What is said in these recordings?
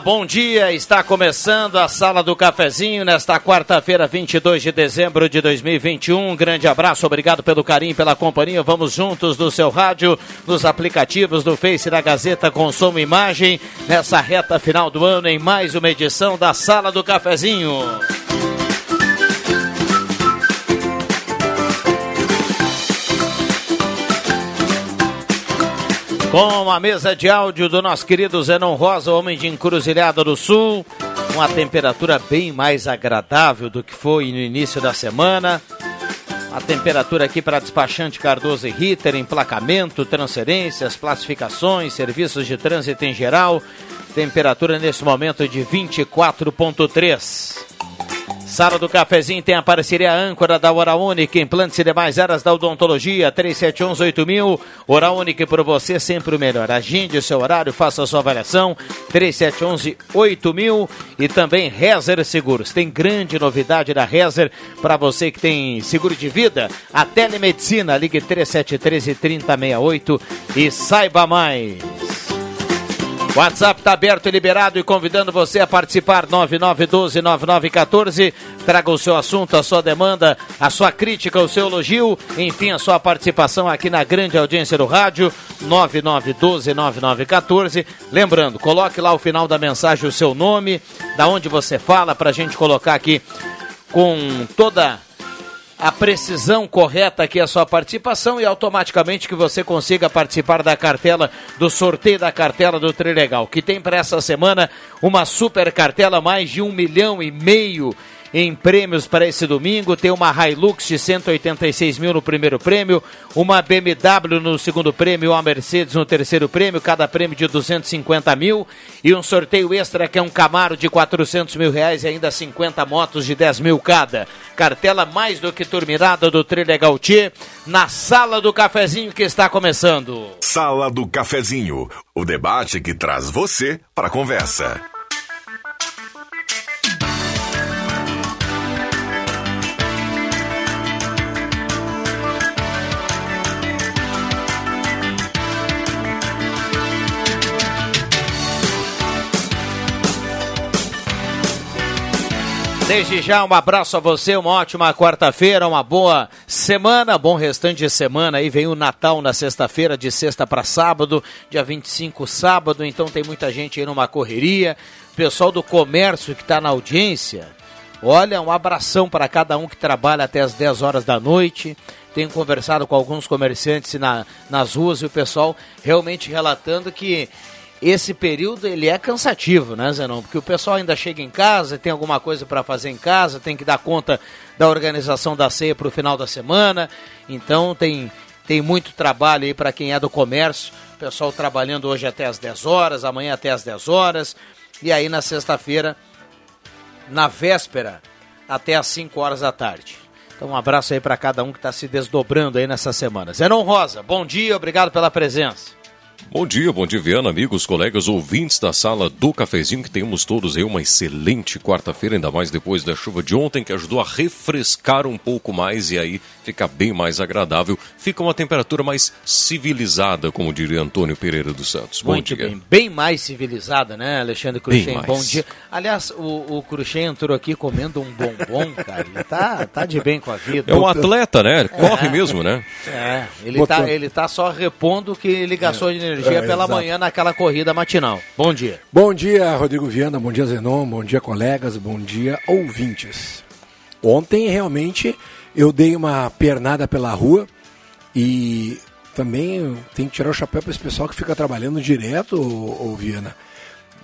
Bom dia. Está começando a Sala do Cafezinho nesta quarta-feira, 22 de dezembro de 2021. Um grande abraço, obrigado pelo carinho, pela companhia. Vamos juntos no seu rádio, nos aplicativos do Face da Gazeta Consumo Imagem, nessa reta final do ano, em mais uma edição da Sala do Cafezinho. Com a mesa de áudio do nosso querido Zenon Rosa, homem de Encruzilhada do Sul. Uma temperatura bem mais agradável do que foi no início da semana. A temperatura aqui para despachante Cardoso e Ritter, emplacamento, transferências, classificações, serviços de trânsito em geral. Temperatura nesse momento de 24,3. Sala do Cafezinho tem a parceria âncora da Hora Única, implantes e demais áreas da odontologia, 3711-8000. Hora Única por você sempre o melhor. Agende o seu horário, faça a sua avaliação, 3711-8000. E também Rezer Seguros. Tem grande novidade da Rezer para você que tem seguro de vida. A telemedicina, ligue 3713-3068 e saiba mais. WhatsApp está aberto e liberado e convidando você a participar 99129914. Traga o seu assunto, a sua demanda, a sua crítica, o seu elogio, enfim, a sua participação aqui na grande audiência do rádio 99129914. Lembrando, coloque lá o final da mensagem o seu nome, da onde você fala para a gente colocar aqui com toda a precisão correta aqui a sua participação e automaticamente que você consiga participar da cartela do sorteio da cartela do Trilegal, que tem para essa semana? Uma super cartela mais de um milhão e meio em prêmios para esse domingo. Tem uma Hilux de 186 mil no primeiro prêmio, uma BMW no segundo prêmio, uma Mercedes no terceiro prêmio, cada prêmio de 250 mil e um sorteio extra que é um Camaro de 400 mil reais e ainda 50 motos de 10 mil cada. Cartela mais do que terminada do Trilha Gautier na Sala do Cafezinho que está começando. Sala do Cafezinho, o debate que traz você para a conversa. Desde já, um abraço a você, uma ótima quarta-feira, uma boa semana, bom restante de semana. Aí vem o Natal na sexta-feira, de sexta para sábado, dia 25 sábado, então tem muita gente aí numa correria. Pessoal do comércio que está na audiência, olha, um abração para cada um que trabalha até as 10 horas da noite. Tenho conversado com alguns comerciantes na, nas ruas e o pessoal realmente relatando que esse período ele é cansativo, né, Zenon? Porque o pessoal ainda chega em casa, tem alguma coisa para fazer em casa, tem que dar conta da organização da ceia para o final da semana. Então tem, tem muito trabalho aí para quem é do comércio. O pessoal trabalhando hoje até as 10 horas, amanhã até as 10 horas. E aí na sexta-feira, na véspera, até as 5 horas da tarde. Então um abraço aí para cada um que está se desdobrando aí nessa semana. Zenon Rosa, bom dia, obrigado pela presença. Bom dia, bom dia, Viana, amigos, colegas, ouvintes da sala do cafezinho, que tenhamos todos aí uma excelente quarta-feira, ainda mais depois da chuva de ontem, que ajudou a refrescar um pouco mais e aí fica bem mais agradável. Fica uma temperatura mais civilizada, como diria Antônio Pereira dos Santos. Bom Muito dia. bem, bem mais civilizada, né, Alexandre Cruxem? Bom dia. Aliás, o, o Cruxem entrou aqui comendo um bombom, cara. Ele tá, tá de bem com a vida. É um atleta, né? Corre é, mesmo, né? É, ele tá, ele tá só repondo o que ele gastou de energia energia é, pela exato. manhã naquela corrida matinal. Bom dia. Bom dia, Rodrigo Viana, bom dia, Zenon, bom dia, colegas, bom dia, ouvintes. Ontem, realmente, eu dei uma pernada pela rua e também tem que tirar o chapéu para esse pessoal que fica trabalhando direto, ô, ô Viana.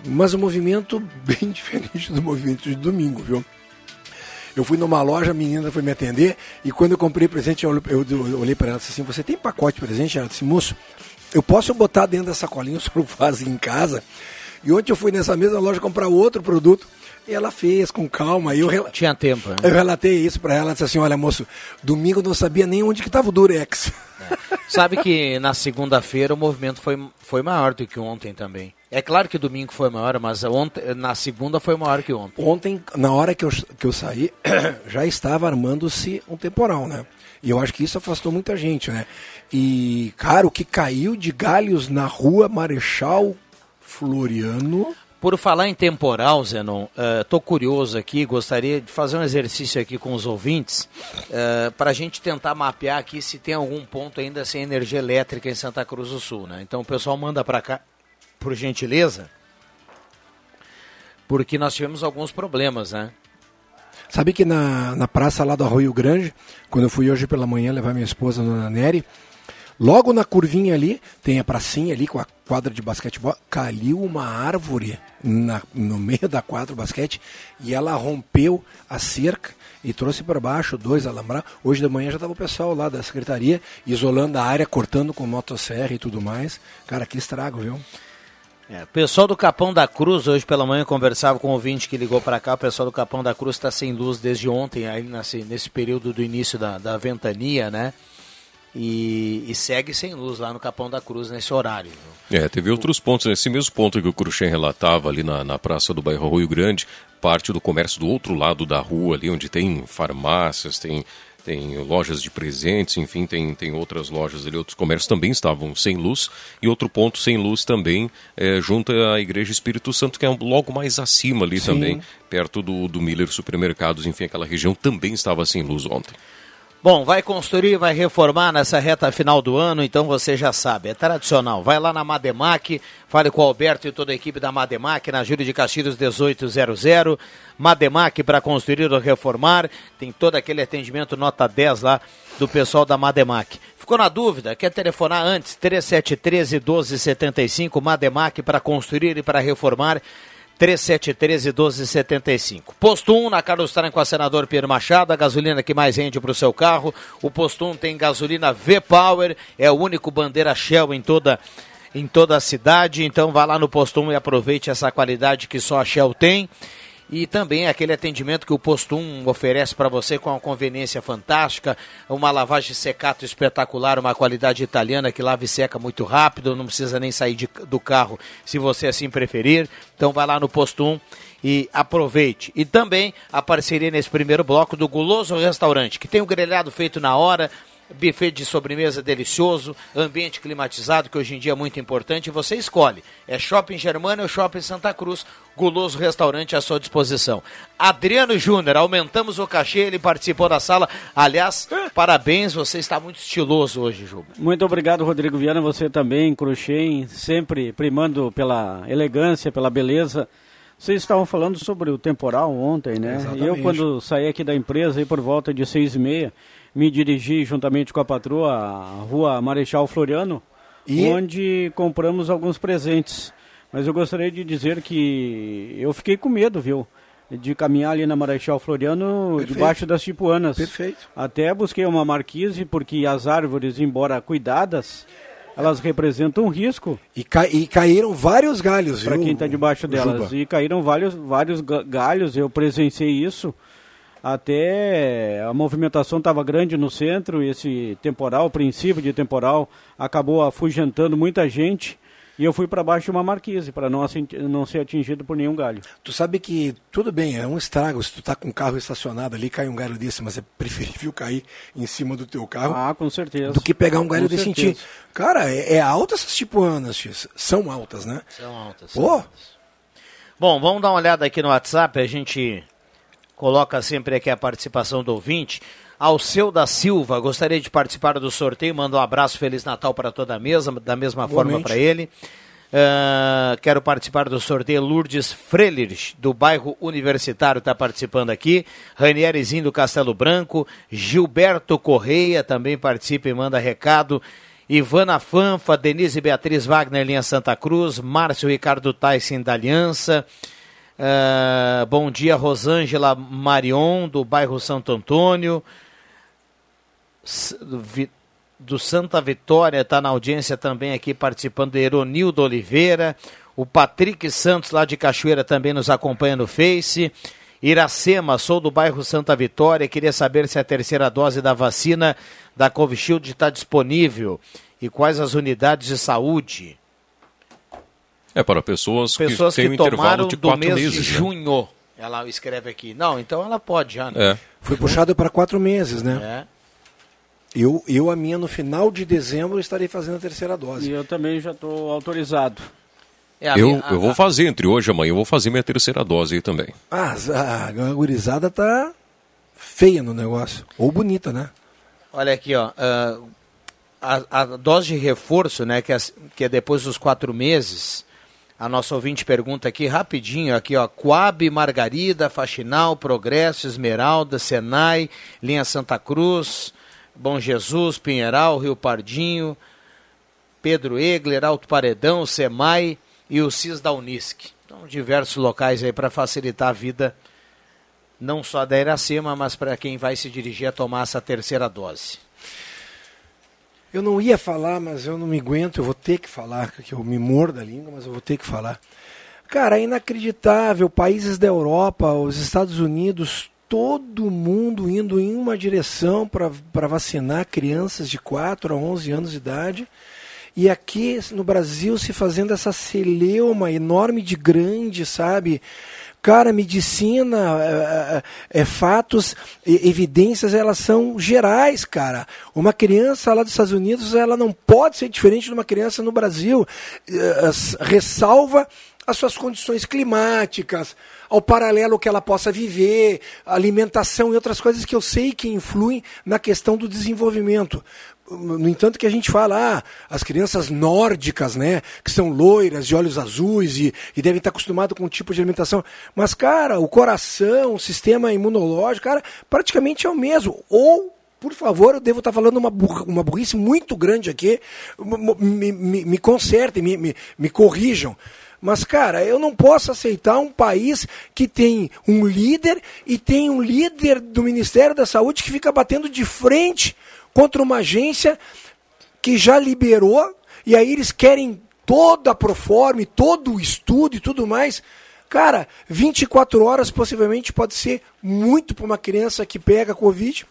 Mas um movimento bem diferente do movimento de domingo, viu? Eu fui numa loja, a menina foi me atender e quando eu comprei presente, eu, eu, eu olhei para ela e disse assim: Você tem pacote de presente? Ela disse: Moço, eu posso botar dentro da sacolinha, o senhor faz em casa. E ontem eu fui nessa mesma loja comprar outro produto. E ela fez com calma. Eu rel... Tinha tempo. Né? Eu relatei isso para ela. Ela disse assim: Olha, moço, domingo eu não sabia nem onde que estava o Durex. É. Sabe que na segunda-feira o movimento foi, foi maior do que ontem também. É claro que domingo foi maior, mas ontem, na segunda foi maior que ontem. Ontem, na hora que eu, que eu saí, já estava armando-se um temporal, né? E eu acho que isso afastou muita gente, né? E, cara, o que caiu de galhos na rua Marechal Floriano. Por falar em temporal, Zenon, estou uh, curioso aqui, gostaria de fazer um exercício aqui com os ouvintes, uh, para a gente tentar mapear aqui se tem algum ponto ainda sem energia elétrica em Santa Cruz do Sul. Né? Então o pessoal manda para cá por gentileza, porque nós tivemos alguns problemas, né? Sabe que na, na praça lá do Arroio Grande, quando eu fui hoje pela manhã levar minha esposa, Dona Nery, logo na curvinha ali, tem a pracinha ali com a quadra de basquetebol, caiu uma árvore na, no meio da quadra de basquete e ela rompeu a cerca e trouxe para baixo dois alambrados. Hoje de manhã já estava o pessoal lá da secretaria isolando a área, cortando com motosserra e tudo mais. Cara, que estrago, viu? É, o pessoal do Capão da Cruz, hoje pela manhã conversava com um ouvinte que ligou para cá, o pessoal do Capão da Cruz está sem luz desde ontem, aí nesse, nesse período do início da, da ventania, né? E, e, segue sem luz lá no Capão da Cruz nesse horário. É, teve outros pontos, nesse mesmo ponto que o Cruxem relatava ali na, na praça do bairro Rio Grande, parte do comércio do outro lado da rua ali, onde tem farmácias, tem tem lojas de presentes, enfim, tem, tem outras lojas ali, outros comércios também estavam sem luz. E outro ponto sem luz também, é, junto à Igreja Espírito Santo, que é logo mais acima ali Sim. também, perto do, do Miller Supermercados, enfim, aquela região também estava sem luz ontem. Bom, vai construir, vai reformar nessa reta final do ano, então você já sabe, é tradicional. Vai lá na Mademac, fale com o Alberto e toda a equipe da Mademac, na Júlio de Castilhos 1800. Mademac para construir ou reformar, tem todo aquele atendimento nota 10 lá do pessoal da Mademac. Ficou na dúvida? Quer telefonar antes? 3713 1275, Mademac para construir e para reformar. 3713 1275. Posto 1 na Carlos Tran com a senador Pedro Machado, a gasolina que mais rende para o seu carro. O posto 1 tem gasolina V-Power, é o único bandeira Shell em toda, em toda a cidade. Então vá lá no posto 1 e aproveite essa qualidade que só a Shell tem e também aquele atendimento que o Posto 1 oferece para você com uma conveniência fantástica, uma lavagem secato espetacular, uma qualidade italiana que lava e seca muito rápido, não precisa nem sair de, do carro se você assim preferir. Então vai lá no Posto 1 e aproveite. E também a parceria nesse primeiro bloco do Guloso Restaurante, que tem o um grelhado feito na hora, buffet de sobremesa delicioso, ambiente climatizado, que hoje em dia é muito importante, você escolhe. É Shopping Germana ou Shopping Santa Cruz, guloso restaurante à sua disposição. Adriano Júnior, aumentamos o cachê, ele participou da sala. Aliás, parabéns, você está muito estiloso hoje, Juba. Muito obrigado, Rodrigo Viana, você também, Cruxem, sempre primando pela elegância, pela beleza. Vocês estavam falando sobre o temporal ontem, né? Exatamente. Eu, quando saí aqui da empresa, aí por volta de seis e meia, me dirigi juntamente com a patroa à rua Marechal Floriano, e? onde compramos alguns presentes. Mas eu gostaria de dizer que eu fiquei com medo, viu? De caminhar ali na Marechal Floriano, Perfeito. debaixo das tipuanas. Perfeito. Até busquei uma marquise, porque as árvores, embora cuidadas, elas representam um risco. E, ca e caíram vários galhos, Para quem está debaixo delas. Juba. E caíram vários, vários galhos, eu presenciei isso. Até a movimentação estava grande no centro, esse temporal, o princípio de temporal, acabou afugentando muita gente. E eu fui para baixo de uma marquise para não, não ser atingido por nenhum galho. Tu sabe que tudo bem, é um estrago. Se tu tá com um carro estacionado ali, cai um galho desse, mas é preferível cair em cima do teu carro. Ah, com certeza. Do que pegar um galho com desse certeza. em ti. Cara, é, é alta essas tipuanas, X. São altas, né? São altas. Pô. altas. Bom, vamos dar uma olhada aqui no WhatsApp. A gente coloca sempre aqui a participação do ouvinte. Alceu da Silva, gostaria de participar do sorteio, manda um abraço, Feliz Natal para toda a mesa, da mesma Igualmente. forma para ele. Uh, quero participar do sorteio Lourdes Frelich, do bairro Universitário, está participando aqui. Ranierezinho do Castelo Branco. Gilberto Correia também participa e manda recado. Ivana Fanfa, Denise Beatriz Wagner, linha Santa Cruz. Márcio Ricardo Tyson da Aliança. Uh, bom dia, Rosângela Marion, do bairro Santo Antônio do Santa Vitória está na audiência também aqui participando, Eronildo Oliveira, o Patrick Santos lá de Cachoeira também nos acompanha no Face. Iracema, sou do bairro Santa Vitória, queria saber se a terceira dose da vacina da Covishield está disponível e quais as unidades de saúde. É para pessoas, pessoas que, que têm um intervalo de quatro mês meses. De né? junho, ela escreve aqui. Não, então ela pode já, né? É. Foi puxado para quatro meses, né? É. Eu, eu, a minha, no final de dezembro, estarei fazendo a terceira dose. E eu também já estou autorizado. É, eu, minha, eu vou fazer, entre hoje e amanhã, eu vou fazer minha terceira dose aí também. Ah, a gurizada tá feia no negócio. Ou bonita, né? Olha aqui, ó. Uh, a, a, dose de reforço, né, que é, que é depois dos quatro meses, a nossa ouvinte pergunta aqui rapidinho, aqui ó, Coab, Margarida, Faxinal, Progresso, Esmeralda, Senai, Linha Santa Cruz, Bom Jesus, Pinheiral, Rio Pardinho, Pedro Egler, Alto Paredão, Semai e o CIS da Unisc. Então, diversos locais aí para facilitar a vida, não só da Iracema, mas para quem vai se dirigir a tomar essa terceira dose. Eu não ia falar, mas eu não me aguento, eu vou ter que falar, que eu me mordo a língua, mas eu vou ter que falar. Cara, é inacreditável, países da Europa, os Estados Unidos, todo mundo indo em uma direção para vacinar crianças de 4 a 11 anos de idade. E aqui no Brasil se fazendo essa celeuma enorme de grande, sabe? Cara, medicina, é, é, fatos, evidências, elas são gerais, cara. Uma criança lá dos Estados Unidos, ela não pode ser diferente de uma criança no Brasil. É, ressalva as suas condições climáticas, ao paralelo que ela possa viver, alimentação e outras coisas que eu sei que influem na questão do desenvolvimento. No entanto, que a gente fala, ah, as crianças nórdicas, né, que são loiras, de olhos azuis e, e devem estar acostumadas com um tipo de alimentação. Mas, cara, o coração, o sistema imunológico, cara, praticamente é o mesmo. Ou por favor, eu devo estar falando uma, burra, uma burrice muito grande aqui. Me, me, me consertem, me, me, me corrijam. Mas, cara, eu não posso aceitar um país que tem um líder e tem um líder do Ministério da Saúde que fica batendo de frente contra uma agência que já liberou e aí eles querem toda a proforme, todo o estudo e tudo mais. Cara, 24 horas possivelmente pode ser muito para uma criança que pega Covid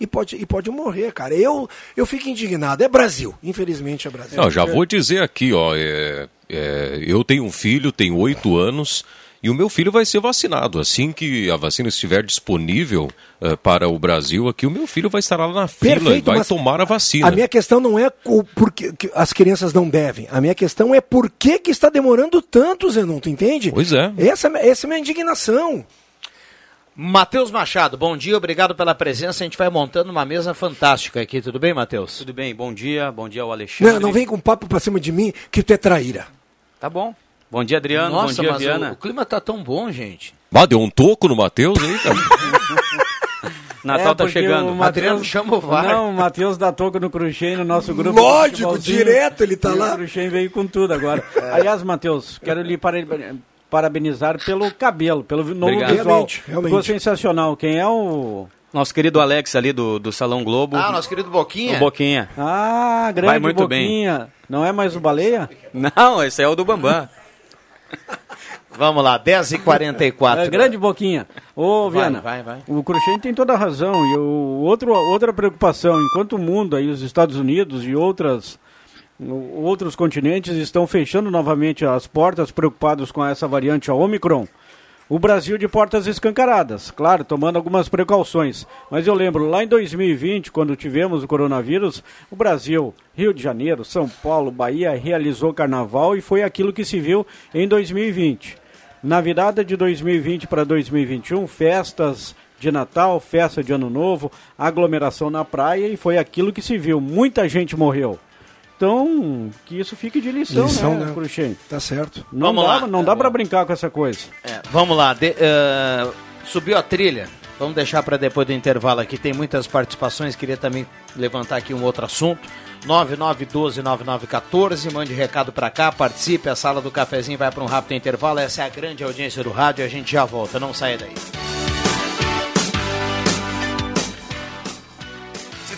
e pode, e pode morrer, cara. Eu, eu fico indignado. É Brasil, infelizmente é Brasil. Não, já vou dizer aqui, ó, é, é, eu tenho um filho, tenho oito anos. E o meu filho vai ser vacinado. Assim que a vacina estiver disponível uh, para o Brasil, aqui o meu filho vai estar lá na fila Perfeito, e vai tomar a vacina. A minha questão não é o porquê as crianças não devem. A minha questão é por que, que está demorando tanto, Zenon, tu entende? Pois é. Essa, essa é a minha indignação. Matheus Machado, bom dia, obrigado pela presença. A gente vai montando uma mesa fantástica aqui, tudo bem, Matheus? Tudo bem, bom dia, bom dia ao Alexandre. Não, não vem com papo pra cima de mim que tu é traíra. Tá bom. Bom dia, Adriano, Nossa, bom dia, Viana. O, o, clima tá tão bom, gente. Ah, deu um toco no Matheus aí, cara. Natal é, tá chegando. O Adriano chama o VAR. Não, o Matheus dá toco no Cruxem no nosso grupo. Lógico, direto ele tá lá. O Cruxem veio com tudo agora. É. Aliás, Matheus, quero lhe parabenizar pelo cabelo, pelo novo Obrigado. visual. Realmente, realmente. Ficou sensacional. Quem é o... Nosso querido Alex ali do, do Salão Globo. Ah, nosso querido Boquinha. O Boquinha. Ah, grande Vai muito Boquinha. Bem. Não é mais o Baleia? Não, esse é o do Bambam. Vamos lá, 10h44. É, grande Boquinha. Ô, Viana, vai, vai, vai. o Cruxem tem toda a razão. E o, outro, outra preocupação, enquanto o mundo, aí, os Estados Unidos e outras outros continentes estão fechando novamente as portas, preocupados com essa variante a Omicron. O Brasil de portas escancaradas, claro, tomando algumas precauções. Mas eu lembro, lá em 2020, quando tivemos o coronavírus, o Brasil, Rio de Janeiro, São Paulo, Bahia, realizou carnaval e foi aquilo que se viu em 2020. Na virada de 2020 para 2021, festas de Natal, festa de Ano Novo, aglomeração na praia e foi aquilo que se viu. Muita gente morreu. Então, que isso fique de lição, lição né, né? Cruxem? Tá certo. Não vamos dá, lá. Não dá para brincar com essa coisa. É, vamos lá. De, uh, subiu a trilha. Vamos deixar para depois do intervalo aqui. Tem muitas participações. Queria também levantar aqui um outro assunto. 9912-9914. Mande recado para cá, participe. A sala do cafezinho vai para um rápido intervalo. Essa é a grande audiência do rádio. A gente já volta. Não saia daí.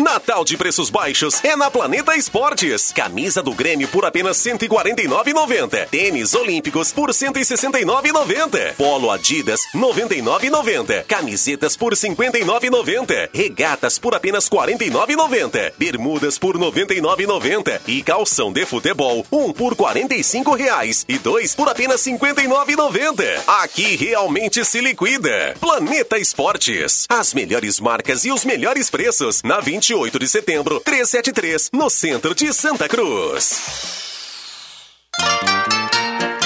Natal de preços baixos é na Planeta Esportes. Camisa do Grêmio por apenas R$ 149,90. Tênis Olímpicos por R$ 169,90. Polo Adidas R$ 99,90. Camisetas por R$ 59,90. Regatas por apenas R$ 49,90. Bermudas por R$ 99,90. E calção de futebol, um por 45 reais e dois por apenas R$ 59,90. Aqui realmente se liquida. Planeta Esportes. As melhores marcas e os melhores preços na 20 28 de setembro, 373, no centro de Santa Cruz.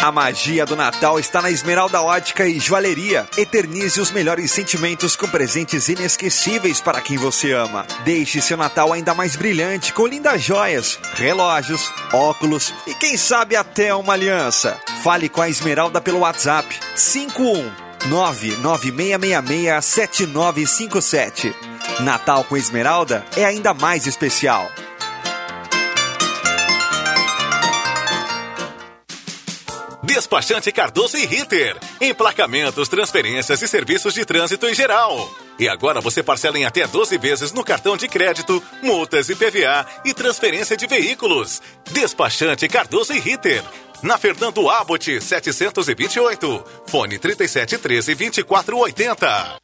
A magia do Natal está na Esmeralda Ótica e Joalheria. Eternize os melhores sentimentos com presentes inesquecíveis para quem você ama. Deixe seu Natal ainda mais brilhante com lindas joias, relógios, óculos e quem sabe até uma aliança. Fale com a Esmeralda pelo WhatsApp 51 99666 7957. Natal com Esmeralda é ainda mais especial. Despachante Cardoso e Ritter. Emplacamentos, transferências e serviços de trânsito em geral. E agora você parcela em até 12 vezes no cartão de crédito, multas e PVA e transferência de veículos. Despachante Cardoso e Ritter. Na Fernando Abbott 728. Fone 3713 2480.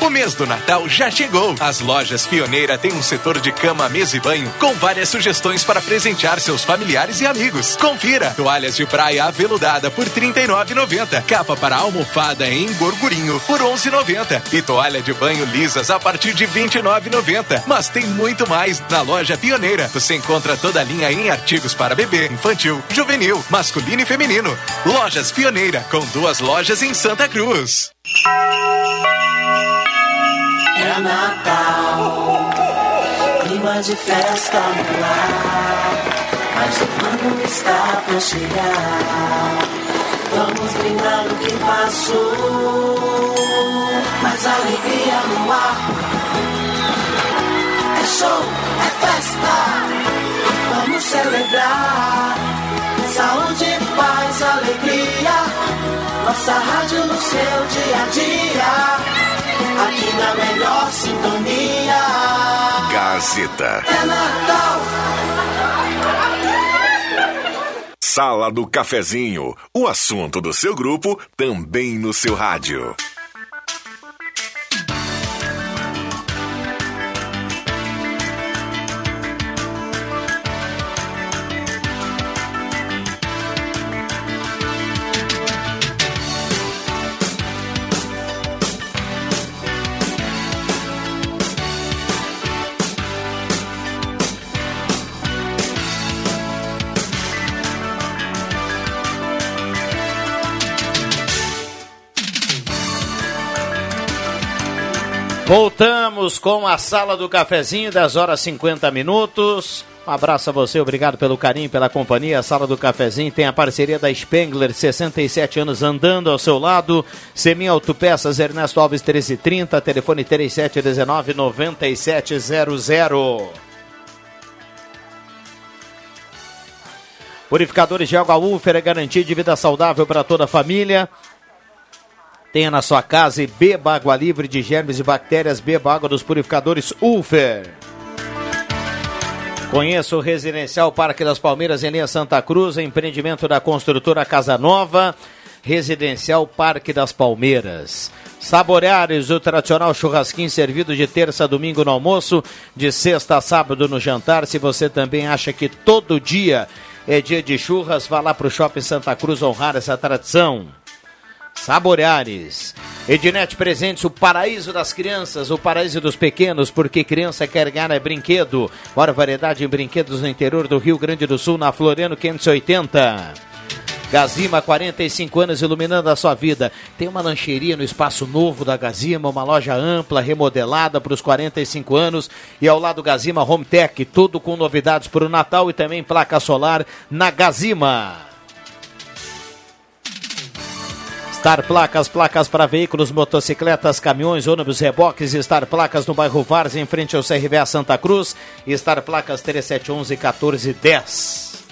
O mês do Natal já chegou. As lojas Pioneira têm um setor de cama, mesa e banho com várias sugestões para presentear seus familiares e amigos. Confira: toalhas de praia aveludada por R$ 39,90, capa para almofada em gorgurinho por R$ 11,90 e toalha de banho lisas a partir de R$ 29,90. Mas tem muito mais na loja Pioneira. Você encontra toda a linha em artigos para bebê, infantil, juvenil, masculino e feminino. Lojas Pioneira, com duas lojas em Santa Cruz. É Natal, clima de festa no ar, mas o ano está pra chegar. Vamos brindar o que passou, mas alegria no ar. É show, é festa, vamos celebrar. Saúde, paz, alegria nossa rádio no seu dia a dia. Aqui na melhor sintonia. Gazeta. É Natal. Sala do Cafezinho. O assunto do seu grupo também no seu rádio. Voltamos com a sala do cafezinho, 10 horas 50 minutos. Um abraço a você, obrigado pelo carinho, pela companhia. A Sala do Cafezinho tem a parceria da Spengler, 67 anos andando ao seu lado. Semi Autopeças, Ernesto Alves 1330, telefone 3719 9700. Purificadores de água Ufer é garantia de vida saudável para toda a família. Tenha na sua casa e beba água livre de germes e bactérias. Beba água dos purificadores Ufer. Conheça o Residencial Parque das Palmeiras em linha Santa Cruz, empreendimento da construtora Casa Nova. Residencial Parque das Palmeiras. Saboreares, o tradicional churrasquinho servido de terça a domingo no almoço, de sexta a sábado no jantar. Se você também acha que todo dia é dia de churras, vá lá para o Shopping Santa Cruz honrar essa tradição. Saboreares. Ednet Presentes, o paraíso das crianças, o paraíso dos pequenos, porque criança quer ganhar é brinquedo. Maior variedade em brinquedos no interior do Rio Grande do Sul, na Floriano 580. Gazima, 45 anos iluminando a sua vida. Tem uma lancheria no espaço novo da Gazima, uma loja ampla, remodelada para os 45 anos. E ao lado Gazima Home Tech, tudo com novidades para o Natal e também placa solar na Gazima. Star Placas, placas para veículos, motocicletas, caminhões, ônibus, reboques. Star Placas no bairro Vars, em frente ao CRVA Santa Cruz. Star Placas 3711 1410.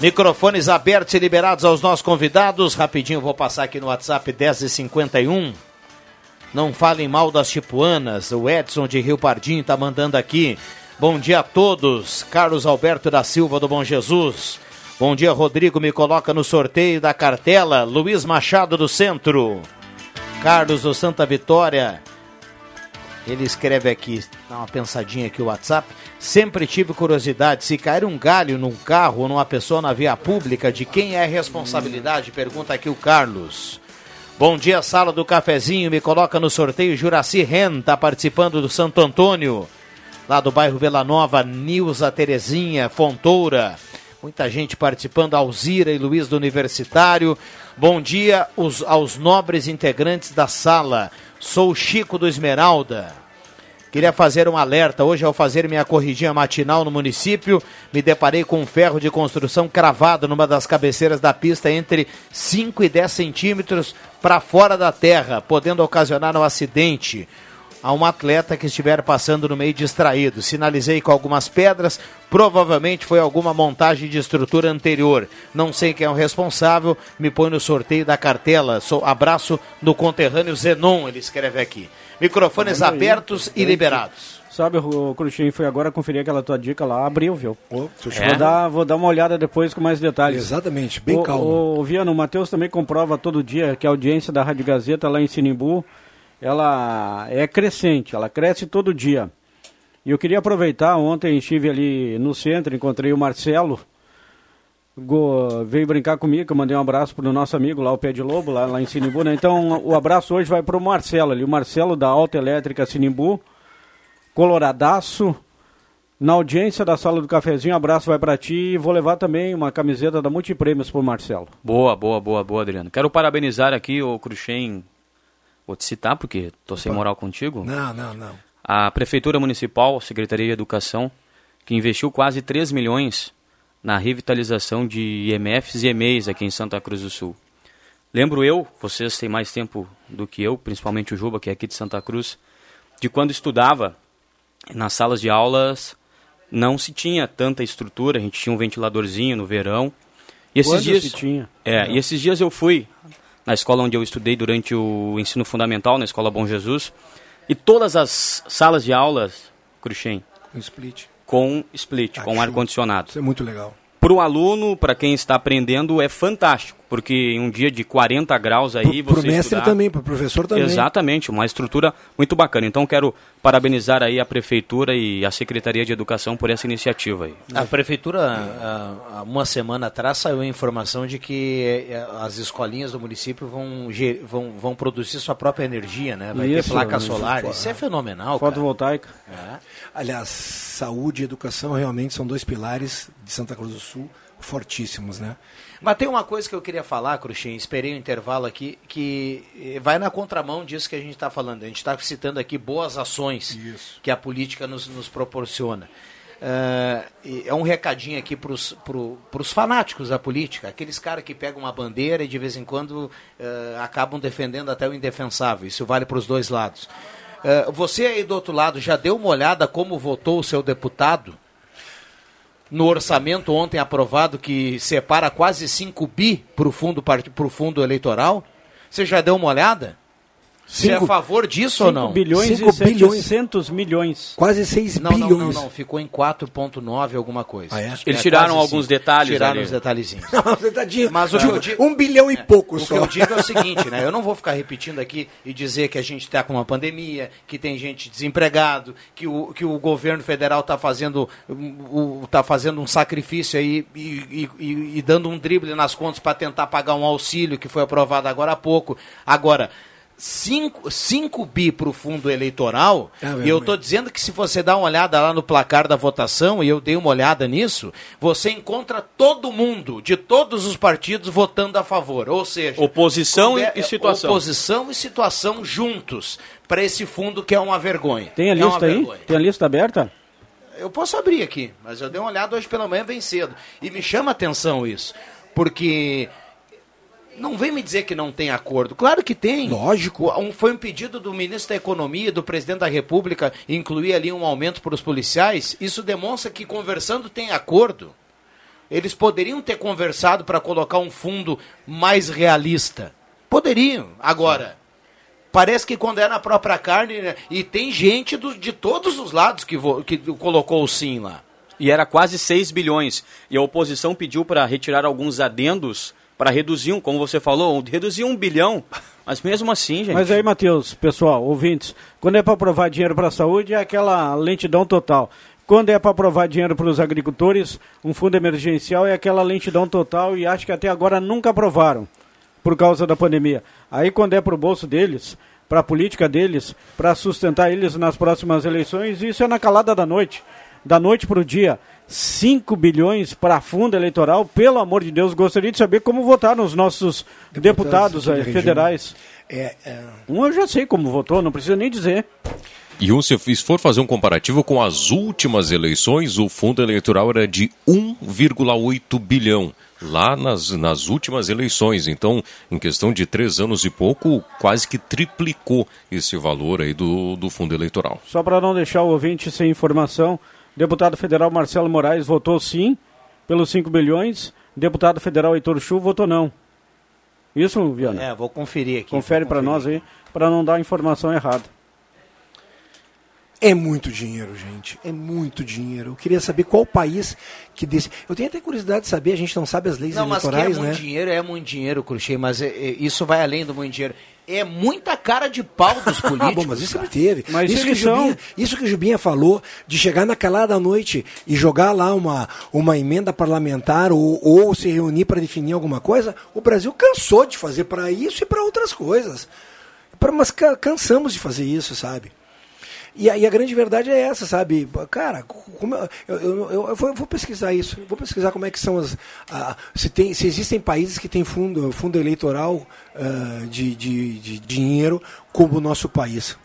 Microfones abertos e liberados aos nossos convidados. Rapidinho vou passar aqui no WhatsApp 1051. Não falem mal das chipuanas. O Edson de Rio Pardinho está mandando aqui. Bom dia a todos. Carlos Alberto da Silva do Bom Jesus. Bom dia, Rodrigo. Me coloca no sorteio da cartela. Luiz Machado do Centro. Carlos do Santa Vitória. Ele escreve aqui, dá uma pensadinha aqui o WhatsApp. Sempre tive curiosidade, se cair um galho num carro ou numa pessoa na via pública, de quem é a responsabilidade? Pergunta aqui o Carlos. Bom dia, sala do cafezinho. Me coloca no sorteio. Juraci Ren está participando do Santo Antônio. Lá do bairro Vila Nova, Nilza Terezinha, Fontoura. Muita gente participando, Alzira e Luiz do Universitário. Bom dia os, aos nobres integrantes da sala. Sou o Chico do Esmeralda. Queria fazer um alerta. Hoje, ao fazer minha corridinha matinal no município, me deparei com um ferro de construção cravado numa das cabeceiras da pista entre 5 e 10 centímetros para fora da terra, podendo ocasionar um acidente a um atleta que estiver passando no meio distraído. Sinalizei com algumas pedras, provavelmente foi alguma montagem de estrutura anterior. Não sei quem é o responsável, me põe no sorteio da cartela. Sou abraço do conterrâneo Zenon, ele escreve aqui. Microfones tá abertos aí. e liberados. Sabe, o Cruxinho foi agora conferir aquela tua dica lá, abriu, viu? Oh, é? vou, dar, vou dar uma olhada depois com mais detalhes. Exatamente, bem o, calmo. O Viano, o Matheus também comprova todo dia que a audiência da Rádio Gazeta lá em Sinimbu ela é crescente, ela cresce todo dia. E eu queria aproveitar, ontem estive ali no centro, encontrei o Marcelo, go, veio brincar comigo, eu mandei um abraço para o nosso amigo lá, o Pé de Lobo, lá, lá em Sinimbu, né? Então o abraço hoje vai para o Marcelo ali, o Marcelo da Alta Elétrica Sinimbu, coloradaço, na audiência da sala do cafezinho, um abraço vai para ti e vou levar também uma camiseta da Multiprêmios pro Marcelo. Boa, boa, boa, boa, Adriano. Quero parabenizar aqui o Cruxem Vou te citar porque estou sem moral contigo. Não, não, não. A Prefeitura Municipal, Secretaria de Educação, que investiu quase 3 milhões na revitalização de IMFs e EMEIs aqui em Santa Cruz do Sul. Lembro eu, vocês têm mais tempo do que eu, principalmente o Juba, que é aqui de Santa Cruz, de quando estudava nas salas de aulas não se tinha tanta estrutura, a gente tinha um ventiladorzinho no verão. E esses quando dias se tinha? É, e esses dias eu fui na escola onde eu estudei durante o ensino fundamental, na Escola Bom Jesus. E todas as salas de aulas, Cruxem. Com split. Com split, ah, com ar-condicionado. Isso é muito legal. Para o aluno, para quem está aprendendo, é fantástico, porque em um dia de 40 graus aí pro, você. Para o mestre estudar... também, para o professor também. Exatamente, uma estrutura muito bacana. Então quero parabenizar aí a Prefeitura e a Secretaria de Educação por essa iniciativa aí. A Prefeitura, há uma semana atrás, saiu a informação de que eh, as escolinhas do município vão, vão, vão produzir sua própria energia, né? Vai Isso, ter placa solar. Isso é fenomenal. Fotovoltaica. É. Aliás, saúde e educação realmente são dois pilares de Santa Cruz do Sul fortíssimos, né? Mas tem uma coisa que eu queria falar, Cruxinho, esperei o um intervalo aqui, que vai na contramão disso que a gente está falando. A gente está citando aqui boas ações Isso. que a política nos, nos proporciona. é um recadinho aqui para os fanáticos da política, aqueles caras que pegam uma bandeira e de vez em quando acabam defendendo até o indefensável. Isso vale para os dois lados. você aí do outro lado já deu uma olhada como votou o seu deputado? No orçamento ontem aprovado que separa quase 5 bi para o fundo, fundo eleitoral? Você já deu uma olhada? Você é a favor disso ou não? bilhões Cinco e bilhões. 700 milhões. Quase 6 não, bilhões. Não, não, não, ficou em 4.9 alguma coisa. Ah, é? Eles é, tiraram alguns cinco. detalhes Tiraram ali. os detalhezinhos. Não, tadinho. Mas o que eu digo, um bilhão e pouco o só. O que eu digo é o seguinte, né? Eu não vou ficar repetindo aqui e dizer que a gente está com uma pandemia, que tem gente desempregado, que o, que o governo federal está fazendo, tá fazendo um sacrifício aí e, e, e, e dando um drible nas contas para tentar pagar um auxílio que foi aprovado agora há pouco. Agora, 5 bi para o fundo eleitoral, ah, e eu estou dizendo que se você dá uma olhada lá no placar da votação, e eu dei uma olhada nisso, você encontra todo mundo, de todos os partidos, votando a favor. Ou seja, oposição é, e situação. Oposição e situação juntos para esse fundo que é uma vergonha. Tem a é lista aí? Vergonha. Tem a lista aberta? Eu posso abrir aqui, mas eu dei uma olhada hoje pela manhã bem cedo. E me chama atenção isso, porque não vem me dizer que não tem acordo. Claro que tem. Lógico. Um, foi um pedido do ministro da Economia, do presidente da República, incluir ali um aumento para os policiais. Isso demonstra que conversando tem acordo. Eles poderiam ter conversado para colocar um fundo mais realista. Poderiam. Agora, parece que quando é na própria carne, né, e tem gente do, de todos os lados que, vo, que colocou o sim lá. E era quase 6 bilhões. E a oposição pediu para retirar alguns adendos para reduzir, um, como você falou, reduzir um bilhão. Mas mesmo assim, gente. Mas aí, Matheus, pessoal, ouvintes, quando é para aprovar dinheiro para a saúde, é aquela lentidão total. Quando é para aprovar dinheiro para os agricultores, um fundo emergencial é aquela lentidão total e acho que até agora nunca aprovaram, por causa da pandemia. Aí quando é para o bolso deles, para a política deles, para sustentar eles nas próximas eleições, isso é na calada da noite. Da noite para o dia. 5 bilhões para fundo eleitoral, pelo amor de Deus, gostaria de saber como votaram os nossos deputados, deputados federais. É, é... Um eu já sei como votou, não precisa nem dizer. E um, se for fazer um comparativo com as últimas eleições, o fundo eleitoral era de 1,8 bilhão lá nas, nas últimas eleições. Então, em questão de três anos e pouco, quase que triplicou esse valor aí do, do fundo eleitoral. Só para não deixar o ouvinte sem informação, Deputado federal Marcelo Moraes votou sim pelos 5 bilhões. Deputado federal Heitor Chu votou não. Isso, Viana? É, vou conferir aqui. Confere para nós aí, para não dar informação errada. É muito dinheiro, gente. É muito dinheiro. Eu queria saber qual país que desse. Eu tenho até curiosidade de saber, a gente não sabe as leis não, eleitorais, mas que é muito né? dinheiro, é muito dinheiro, Cruxê, mas é, é, isso vai além do muito dinheiro. É muita cara de pau dos políticos. ah, bom, mas isso sempre teve. Mas isso, que Jubinha, isso que o Jubinha falou, de chegar naquela da noite e jogar lá uma, uma emenda parlamentar ou, ou se reunir para definir alguma coisa, o Brasil cansou de fazer para isso e para outras coisas. Pra, mas cansamos de fazer isso, sabe? E a, e a, grande verdade é essa, sabe? Cara, como, eu, eu, eu, eu vou, vou, pesquisar isso. Vou pesquisar como é que são as. se, tem, se existem países que têm fundo, fundo eleitoral uh, de, de, de dinheiro como o nosso país.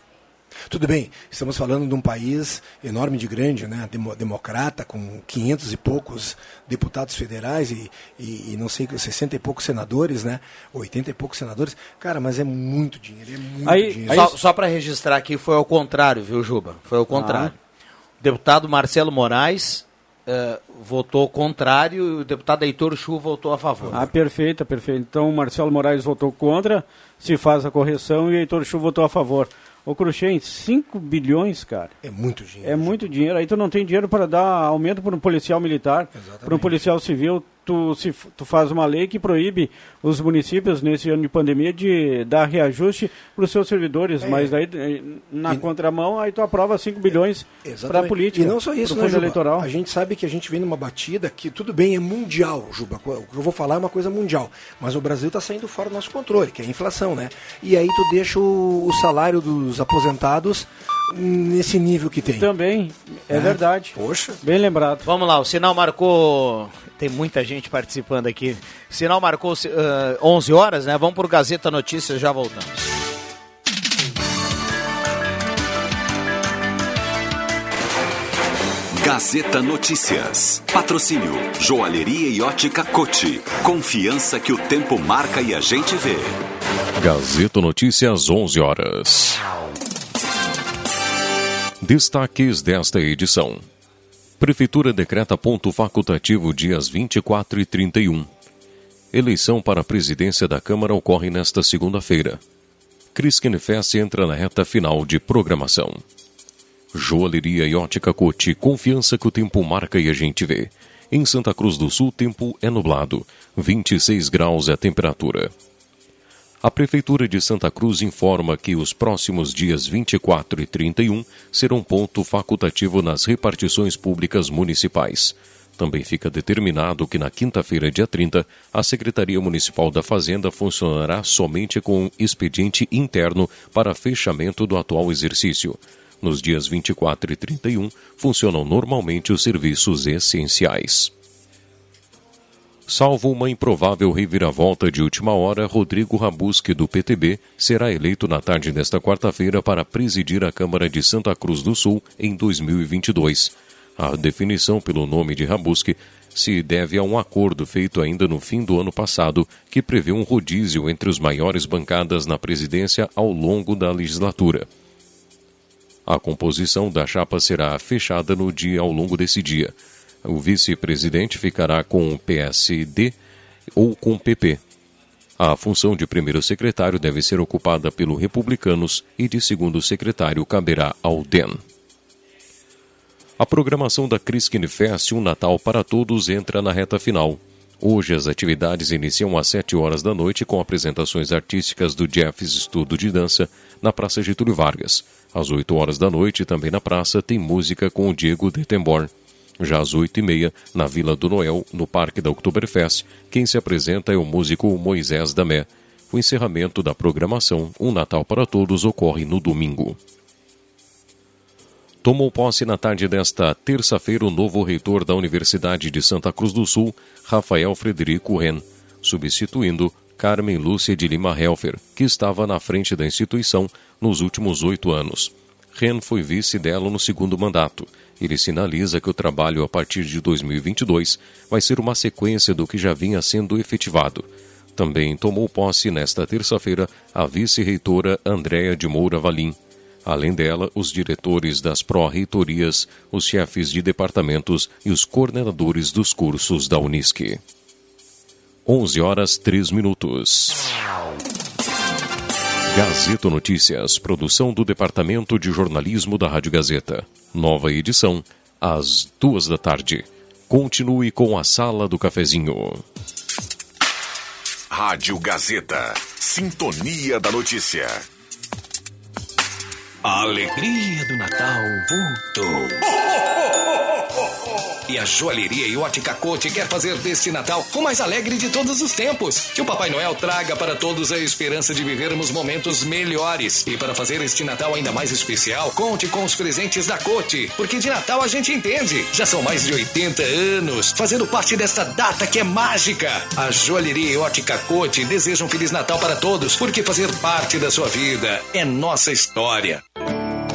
Tudo bem, estamos falando de um país enorme de grande, né, democrata, com 500 e poucos deputados federais e, e, e, não sei, 60 e poucos senadores, né, 80 e poucos senadores. Cara, mas é muito dinheiro, é muito aí, dinheiro. Só, só para registrar aqui, foi ao contrário, viu, Juba? Foi ao contrário. Ah. O deputado Marcelo Moraes Uh, votou contrário e o deputado Heitor Chu votou a favor. Ah, perfeito, perfeito. Então o Marcelo Moraes votou contra, se faz a correção e o Heitor Chu votou a favor. Ô Cruxem, 5 bilhões, cara. É muito dinheiro. É muito dinheiro. Aí tu não tem dinheiro para dar aumento para um policial militar, para um policial civil tu, se, tu faz uma lei que proíbe os municípios, nesse ano de pandemia, de dar reajuste para os seus servidores. É. Mas daí, eh, na e, contramão, aí tu aprova 5 bilhões para a política. E não só isso, né, Juba? eleitoral. A gente sabe que a gente vem numa batida que, tudo bem, é mundial, Juba. O que eu vou falar é uma coisa mundial. Mas o Brasil está saindo fora do nosso controle, que é a inflação, né? E aí tu deixa o, o salário dos aposentados nesse nível que tem. Também, é, é, verdade. Poxa. Bem lembrado. Vamos lá, o sinal marcou. Tem muita gente participando aqui. O sinal marcou uh, eh, 11 horas, né? Vamos por Gazeta Notícias, já voltamos. Gazeta Notícias. Patrocínio Joalheria e Ótica Cote. Confiança que o tempo marca e a gente vê. Gazeta Notícias, 11 horas. Destaques desta edição. Prefeitura decreta ponto facultativo dias 24 e 31. Eleição para a presidência da Câmara ocorre nesta segunda-feira. Crisken Fest entra na reta final de programação. Joalheria e ótica Cote, confiança que o tempo marca e a gente vê. Em Santa Cruz do Sul, tempo é nublado. 26 graus é a temperatura. A Prefeitura de Santa Cruz informa que os próximos dias 24 e 31 serão ponto facultativo nas repartições públicas municipais. Também fica determinado que na quinta-feira, dia 30, a Secretaria Municipal da Fazenda funcionará somente com expediente interno para fechamento do atual exercício. Nos dias 24 e 31, funcionam normalmente os serviços essenciais. Salvo uma improvável reviravolta de última hora, Rodrigo Rabuski, do PTB, será eleito na tarde desta quarta-feira para presidir a Câmara de Santa Cruz do Sul em 2022. A definição pelo nome de Rabuski se deve a um acordo feito ainda no fim do ano passado, que prevê um rodízio entre os maiores bancadas na presidência ao longo da legislatura. A composição da chapa será fechada no dia ao longo desse dia. O vice-presidente ficará com o PSD ou com o PP. A função de primeiro secretário deve ser ocupada pelo Republicanos e de segundo secretário caberá ao DEM. A programação da Criskin Fest Um Natal para Todos entra na reta final. Hoje as atividades iniciam às 7 horas da noite com apresentações artísticas do Jeffs Estudo de Dança na Praça Getúlio Vargas. Às 8 horas da noite, também na praça, tem música com o Diego Detemborn. Já às oito e meia, na Vila do Noel, no Parque da Oktoberfest, quem se apresenta é o músico Moisés Damé. O encerramento da programação Um Natal para Todos ocorre no domingo. Tomou posse na tarde desta terça-feira o novo reitor da Universidade de Santa Cruz do Sul, Rafael Frederico Ren, substituindo Carmen Lúcia de Lima Helfer, que estava na frente da instituição nos últimos oito anos. Ren foi vice dela no segundo mandato. Ele sinaliza que o trabalho a partir de 2022 vai ser uma sequência do que já vinha sendo efetivado. Também tomou posse nesta terça-feira a vice-reitora Andréa de Moura Valim. Além dela, os diretores das pró-reitorias, os chefes de departamentos e os coordenadores dos cursos da Unisc. 11 horas 3 minutos. Gazeta Notícias, produção do Departamento de Jornalismo da Rádio Gazeta. Nova edição, às duas da tarde. Continue com a Sala do Cafezinho. Rádio Gazeta. Sintonia da Notícia. A alegria do Natal voltou. E a joalheria e ótica Cote quer fazer deste Natal o mais alegre de todos os tempos. Que o Papai Noel traga para todos a esperança de vivermos momentos melhores. E para fazer este Natal ainda mais especial, conte com os presentes da Cote. Porque de Natal a gente entende. Já são mais de 80 anos fazendo parte desta data que é mágica. A joalheria e ótica Cote desejam um Feliz Natal para todos, porque fazer parte da sua vida é nossa história.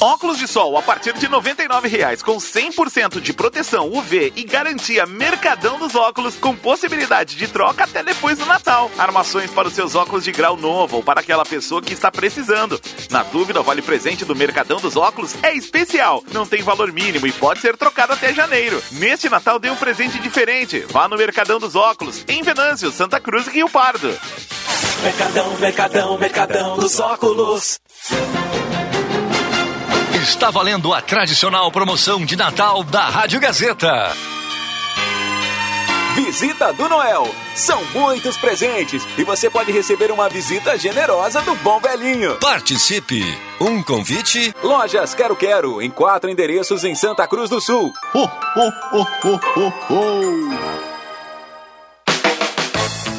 Óculos de sol a partir de R$ 99,00 com 100% de proteção UV e garantia Mercadão dos Óculos com possibilidade de troca até depois do Natal. Armações para os seus óculos de grau novo ou para aquela pessoa que está precisando. Na dúvida, o vale presente do Mercadão dos Óculos é especial, não tem valor mínimo e pode ser trocado até janeiro. Neste Natal dê um presente diferente. Vá no Mercadão dos Óculos, em Venâncio, Santa Cruz e Rio Pardo. Mercadão, Mercadão, Mercadão dos Óculos. Está valendo a tradicional promoção de Natal da Rádio Gazeta. Visita do Noel. São muitos presentes e você pode receber uma visita generosa do Bom Velhinho. Participe. Um convite. Lojas Quero Quero, em quatro endereços em Santa Cruz do Sul. Ho, ho, ho, ho, ho, ho.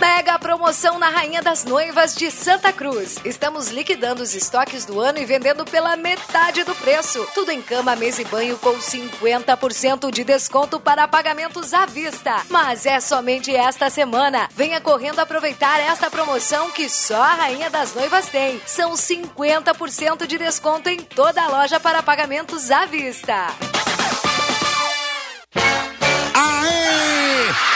Mega promoção na Rainha das Noivas de Santa Cruz. Estamos liquidando os estoques do ano e vendendo pela metade do preço. Tudo em cama, mesa e banho com 50% de desconto para pagamentos à vista. Mas é somente esta semana. Venha correndo aproveitar esta promoção que só a Rainha das Noivas tem. São 50% de desconto em toda a loja para pagamentos à vista.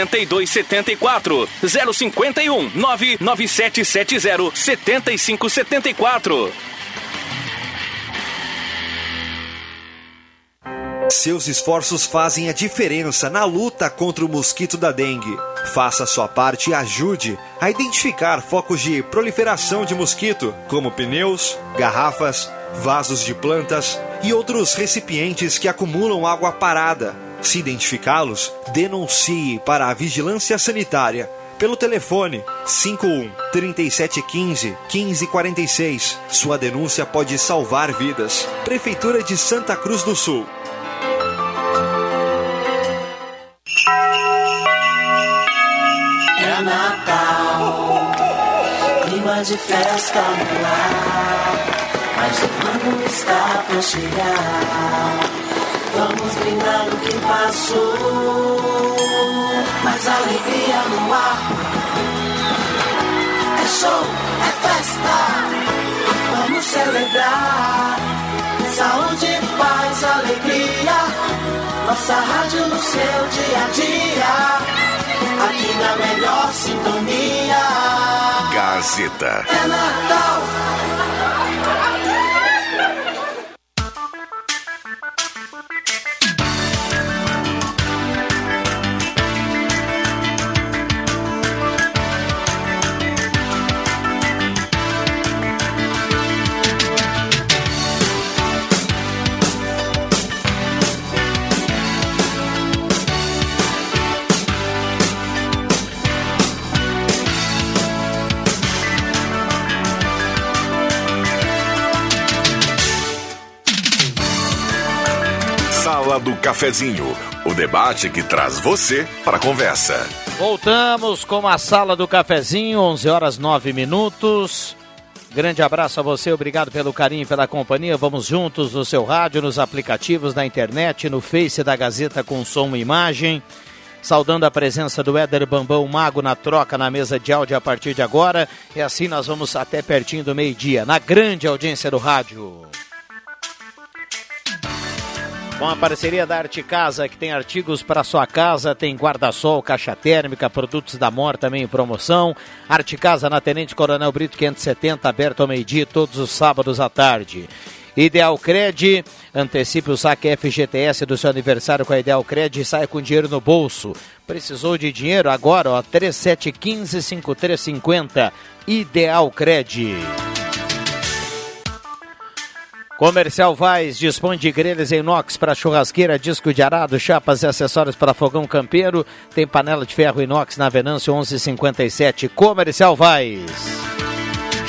8274 051 99770 7574. Seus esforços fazem a diferença na luta contra o mosquito da dengue. Faça a sua parte e ajude a identificar focos de proliferação de mosquito, como pneus, garrafas, vasos de plantas e outros recipientes que acumulam água parada. Se identificá-los, denuncie para a Vigilância Sanitária pelo telefone 51 3715 1546. Sua denúncia pode salvar vidas. Prefeitura de Santa Cruz do Sul. É Natal, clima de festa no ar, mas o ano está pra chegar. Vamos brindar no que passou, mais alegria no ar. É show, é festa, vamos celebrar. Saúde, paz, alegria, nossa rádio no seu dia a dia aqui na melhor sintonia. Gazeta. É Natal. Sala do Cafezinho, o debate que traz você para a conversa. Voltamos com a Sala do Cafezinho, 11 horas 9 minutos. Grande abraço a você, obrigado pelo carinho e pela companhia. Vamos juntos no seu rádio, nos aplicativos, na internet, no Face da Gazeta com som e imagem. Saudando a presença do Éder Bambão Mago na troca na mesa de áudio a partir de agora. E assim nós vamos até pertinho do meio-dia, na grande audiência do rádio. Com a parceria da Arte Casa, que tem artigos para sua casa, tem guarda-sol, caixa térmica, produtos da Mor também em promoção. Arte Casa na Tenente Coronel Brito 570, aberto ao meio-dia, todos os sábados à tarde. Ideal Cred, antecipe o saque FGTS do seu aniversário com a Ideal Cred e saia com dinheiro no bolso. Precisou de dinheiro? Agora, ó, 3715-5350. Ideal Cred. Comercial Vaz dispõe de grelhas em inox para churrasqueira, disco de arado, chapas e acessórios para fogão campeiro. Tem panela de ferro inox na Venâncio 1157. Comercial Vaz.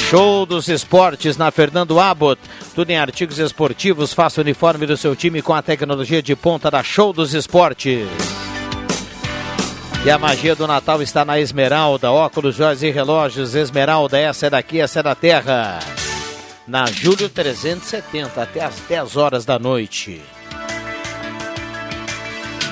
Show dos Esportes na Fernando Abbott. Tudo em artigos esportivos. Faça o uniforme do seu time com a tecnologia de ponta da Show dos Esportes. E a magia do Natal está na Esmeralda. Óculos, joias e relógios. Esmeralda, essa é daqui, essa é da terra na Júlio 370, até às 10 horas da noite.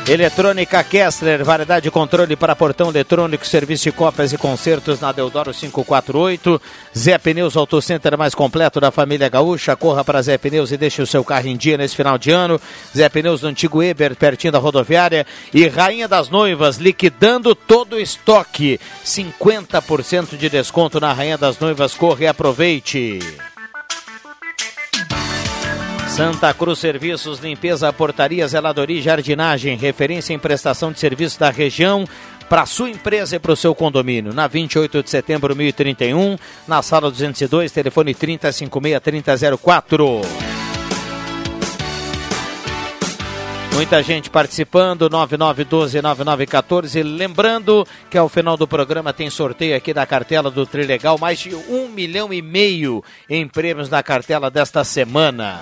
Eletrônica Kessler, variedade de controle para portão eletrônico, serviço de cópias e concertos na Deodoro 548. Zé Pneus Auto Center mais completo da família gaúcha. Corra para Zé Pneus e deixe o seu carro em dia nesse final de ano. Zé Pneus do antigo Eber, pertinho da rodoviária. E Rainha das Noivas, liquidando todo o estoque. 50% de desconto na Rainha das Noivas. Corre e aproveite. Santa Cruz Serviços, limpeza, portaria, zeladoria e jardinagem, referência em prestação de serviço da região para sua empresa e para o seu condomínio. Na 28 de setembro, 1031, na sala 202, telefone 3056-3004. Muita gente participando, 9912-9914. Lembrando que ao final do programa tem sorteio aqui da cartela do Trilegal, mais de um milhão e meio em prêmios na cartela desta semana.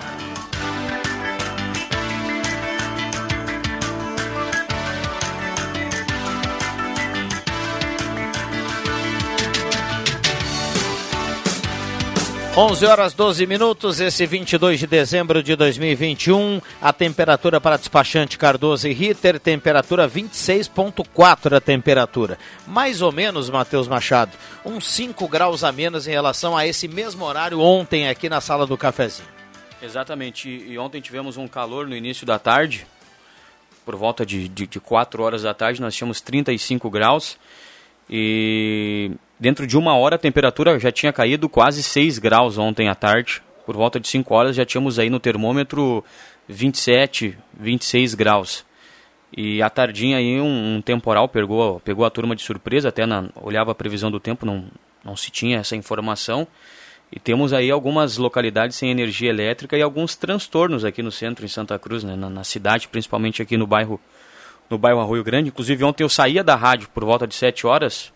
Onze horas 12 minutos, esse 22 de dezembro de 2021, a temperatura para despachante Cardoso e Ritter, temperatura 26.4 a temperatura. Mais ou menos, Matheus Machado, uns 5 graus a menos em relação a esse mesmo horário ontem aqui na sala do cafezinho. Exatamente, e ontem tivemos um calor no início da tarde, por volta de, de, de 4 horas da tarde, nós tínhamos 35 graus, e dentro de uma hora a temperatura já tinha caído quase 6 graus ontem à tarde. Por volta de 5 horas já tínhamos aí no termômetro 27, 26 graus. E à tardinha aí um, um, temporal pegou, pegou a turma de surpresa, até na, olhava a previsão do tempo, não, não se tinha essa informação. E temos aí algumas localidades sem energia elétrica e alguns transtornos aqui no centro, em Santa Cruz, né, na, na cidade, principalmente aqui no bairro no bairro Arroio Grande. Inclusive, ontem eu saía da rádio por volta de 7 horas,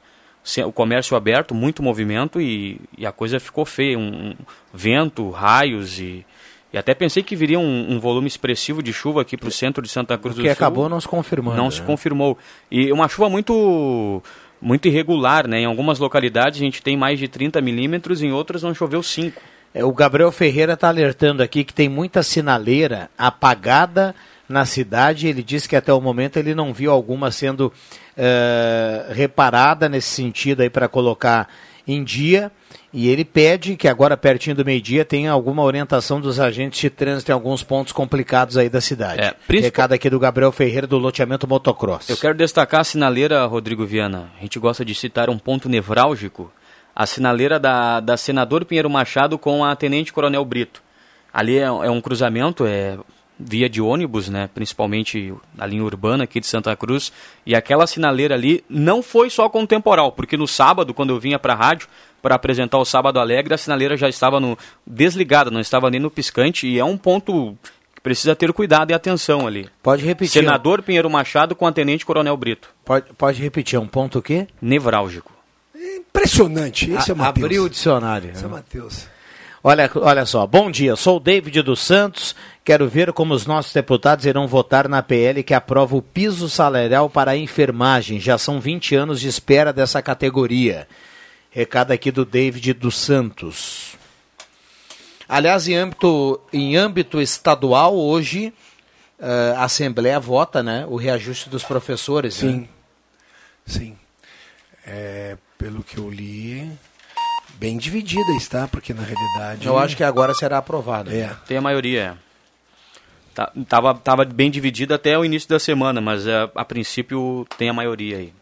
o comércio aberto, muito movimento e, e a coisa ficou feia. Um, um vento, raios e, e até pensei que viria um, um volume expressivo de chuva aqui para o centro de Santa Cruz do que Sul. acabou não se confirmando. Não né? se confirmou. E uma chuva muito muito irregular, né? Em algumas localidades a gente tem mais de 30 milímetros, em outras não choveu 5. É, o Gabriel Ferreira está alertando aqui que tem muita sinaleira apagada na cidade. Ele disse que até o momento ele não viu alguma sendo uh, reparada nesse sentido aí para colocar em dia. E ele pede que agora, pertinho do meio-dia, tenha alguma orientação dos agentes de trânsito em alguns pontos complicados aí da cidade. É, principal... Recado aqui do Gabriel Ferreira do loteamento motocross. Eu quero destacar a sinaleira, Rodrigo Viana. A gente gosta de citar um ponto nevrálgico. A sinaleira da, da Senador Pinheiro Machado com a Tenente Coronel Brito. Ali é, é um cruzamento, é via de ônibus, né, principalmente na linha urbana aqui de Santa Cruz, e aquela sinaleira ali não foi só com temporal, porque no sábado, quando eu vinha para a rádio para apresentar o Sábado Alegre, a sinaleira já estava no, desligada, não estava nem no piscante, e é um ponto que precisa ter cuidado e atenção ali. Pode repetir. Senador Pinheiro Machado com a Tenente Coronel Brito. Pode, pode repetir, é um ponto o quê? Nevrálgico. Impressionante, esse a, é o Matheus. Abriu o dicionário. Esse é o Matheus. Olha, olha só, bom dia, sou o David dos Santos. Quero ver como os nossos deputados irão votar na PL que aprova o piso salarial para a enfermagem. Já são 20 anos de espera dessa categoria. Recado aqui do David dos Santos. Aliás, em âmbito, em âmbito estadual, hoje uh, a Assembleia vota né, o reajuste dos professores. Sim. Né? Sim. É, pelo que eu li, bem dividida está, porque na realidade. Eu acho que agora será aprovada. É. Tem a maioria. Tá, tava, tava bem dividida até o início da semana, mas a, a princípio tem a maioria aí.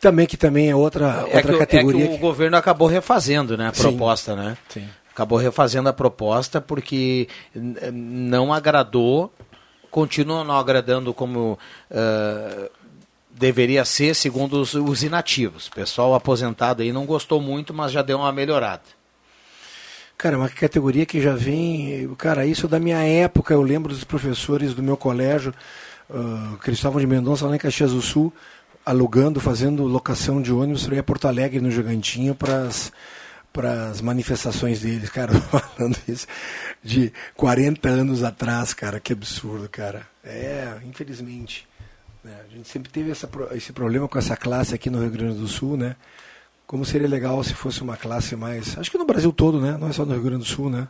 Também que também é outra, é outra que, categoria. É que o governo acabou refazendo né, a Sim. proposta, né? Sim. Acabou refazendo a proposta porque não agradou, continua não agradando como uh, deveria ser, segundo os, os inativos. O pessoal aposentado aí não gostou muito, mas já deu uma melhorada. Cara, uma categoria que já vem. Cara, isso da minha época, eu lembro dos professores do meu colégio, uh, Cristóvão de Mendonça, lá em Caxias do Sul, alugando, fazendo locação de ônibus para ir a Porto Alegre no Gigantinho para as manifestações deles, cara, falando isso de 40 anos atrás, cara, que absurdo, cara. É, infelizmente. Né, a gente sempre teve essa, esse problema com essa classe aqui no Rio Grande do Sul, né? Como seria legal se fosse uma classe mais. Acho que no Brasil todo, né? Não é só no Rio Grande do Sul, né?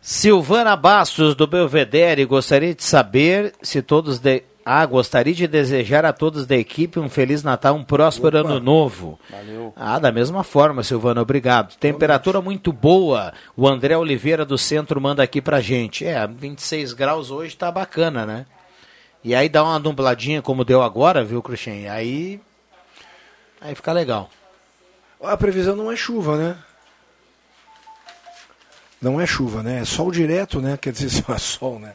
Silvana Bastos, do Belvedere, gostaria de saber se todos de, ah, gostaria de desejar a todos da equipe um Feliz Natal, um próspero Opa. ano novo. Valeu. Ah, da mesma forma, Silvana, obrigado. Temperatura muito boa. O André Oliveira do centro manda aqui pra gente. É, 26 graus hoje tá bacana, né? E aí dá uma nubladinha como deu agora, viu, Cruxem? Aí. Aí fica legal. A previsão não é chuva, né? Não é chuva, né? É sol direto, né? Quer dizer, só é sol, né?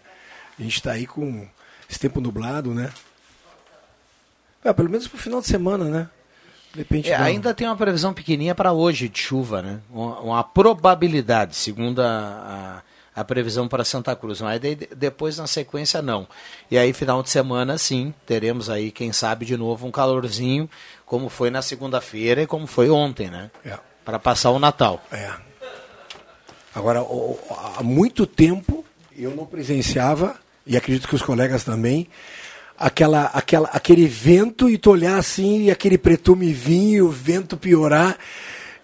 A gente está aí com esse tempo nublado, né? É, pelo menos pro final de semana, né? Depende. É, ainda tem uma previsão pequenininha para hoje de chuva, né? Uma, uma probabilidade, segundo a, a, a, previsão para Santa Cruz. Mas daí, depois, na sequência, não. E aí, final de semana, sim, teremos aí, quem sabe, de novo um calorzinho, como foi na segunda-feira e como foi ontem, né? É. Para passar o Natal. É. Agora, há muito tempo eu não presenciava e acredito que os colegas também, aquela, aquela, aquele vento e tu olhar assim e aquele pretume e o vento piorar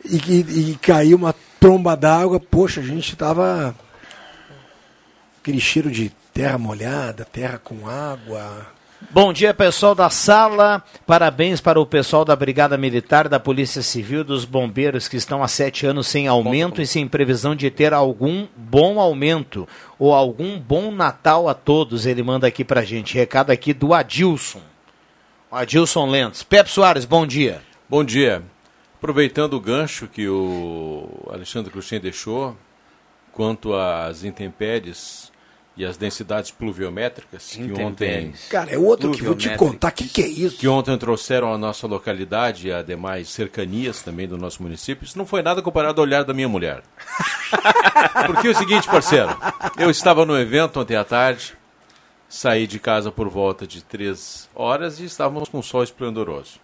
e, e, e cair uma tromba d'água. Poxa, a gente tava aquele cheiro de terra molhada, terra com água, Bom dia, pessoal da sala. Parabéns para o pessoal da Brigada Militar, da Polícia Civil, dos bombeiros que estão há sete anos sem aumento e sem previsão de ter algum bom aumento ou algum bom Natal a todos. Ele manda aqui para gente. Recado aqui do Adilson. Adilson Lentes. Pepe Soares, bom dia. Bom dia. Aproveitando o gancho que o Alexandre Cruxem deixou, quanto às intempéries e as densidades pluviométricas que ontem. Cara, é outro que vou te contar. O que, que é isso? Que ontem trouxeram a nossa localidade e a demais cercanias também do nosso município. Isso não foi nada comparado ao olhar da minha mulher. Porque é o seguinte, parceiro. Eu estava no evento ontem à tarde, saí de casa por volta de três horas e estávamos com um sol esplendoroso.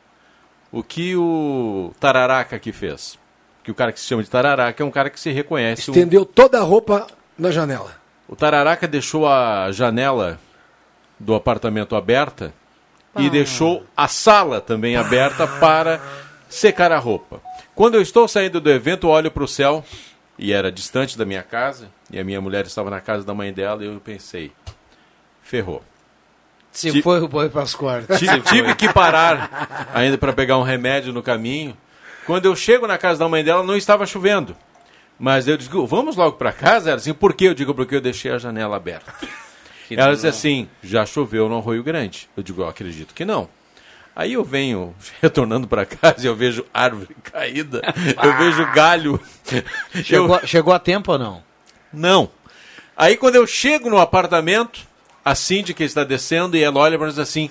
O que o Tararaca aqui fez? Que o cara que se chama de Tararaca é um cara que se reconhece. Estendeu um... toda a roupa na janela. O Tararaca deixou a janela do apartamento aberta ah. e deixou a sala também aberta para secar a roupa. Quando eu estou saindo do evento, olho para o céu e era distante da minha casa e a minha mulher estava na casa da mãe dela e eu pensei, ferrou. Se T foi o boi para as quartas. Tive que parar ainda para pegar um remédio no caminho. Quando eu chego na casa da mãe dela, não estava chovendo. Mas eu digo, vamos logo para casa? Ela assim, por quê? Eu digo, porque eu deixei a janela aberta. Que Ela disse assim, já choveu no Arroio Grande. Eu digo, eu acredito que não. Aí eu venho retornando para casa e eu vejo árvore caída, eu vejo galho. Chegou, eu... chegou a tempo ou não? Não. Aí quando eu chego no apartamento, a síndica está descendo e ela olha para nós assim: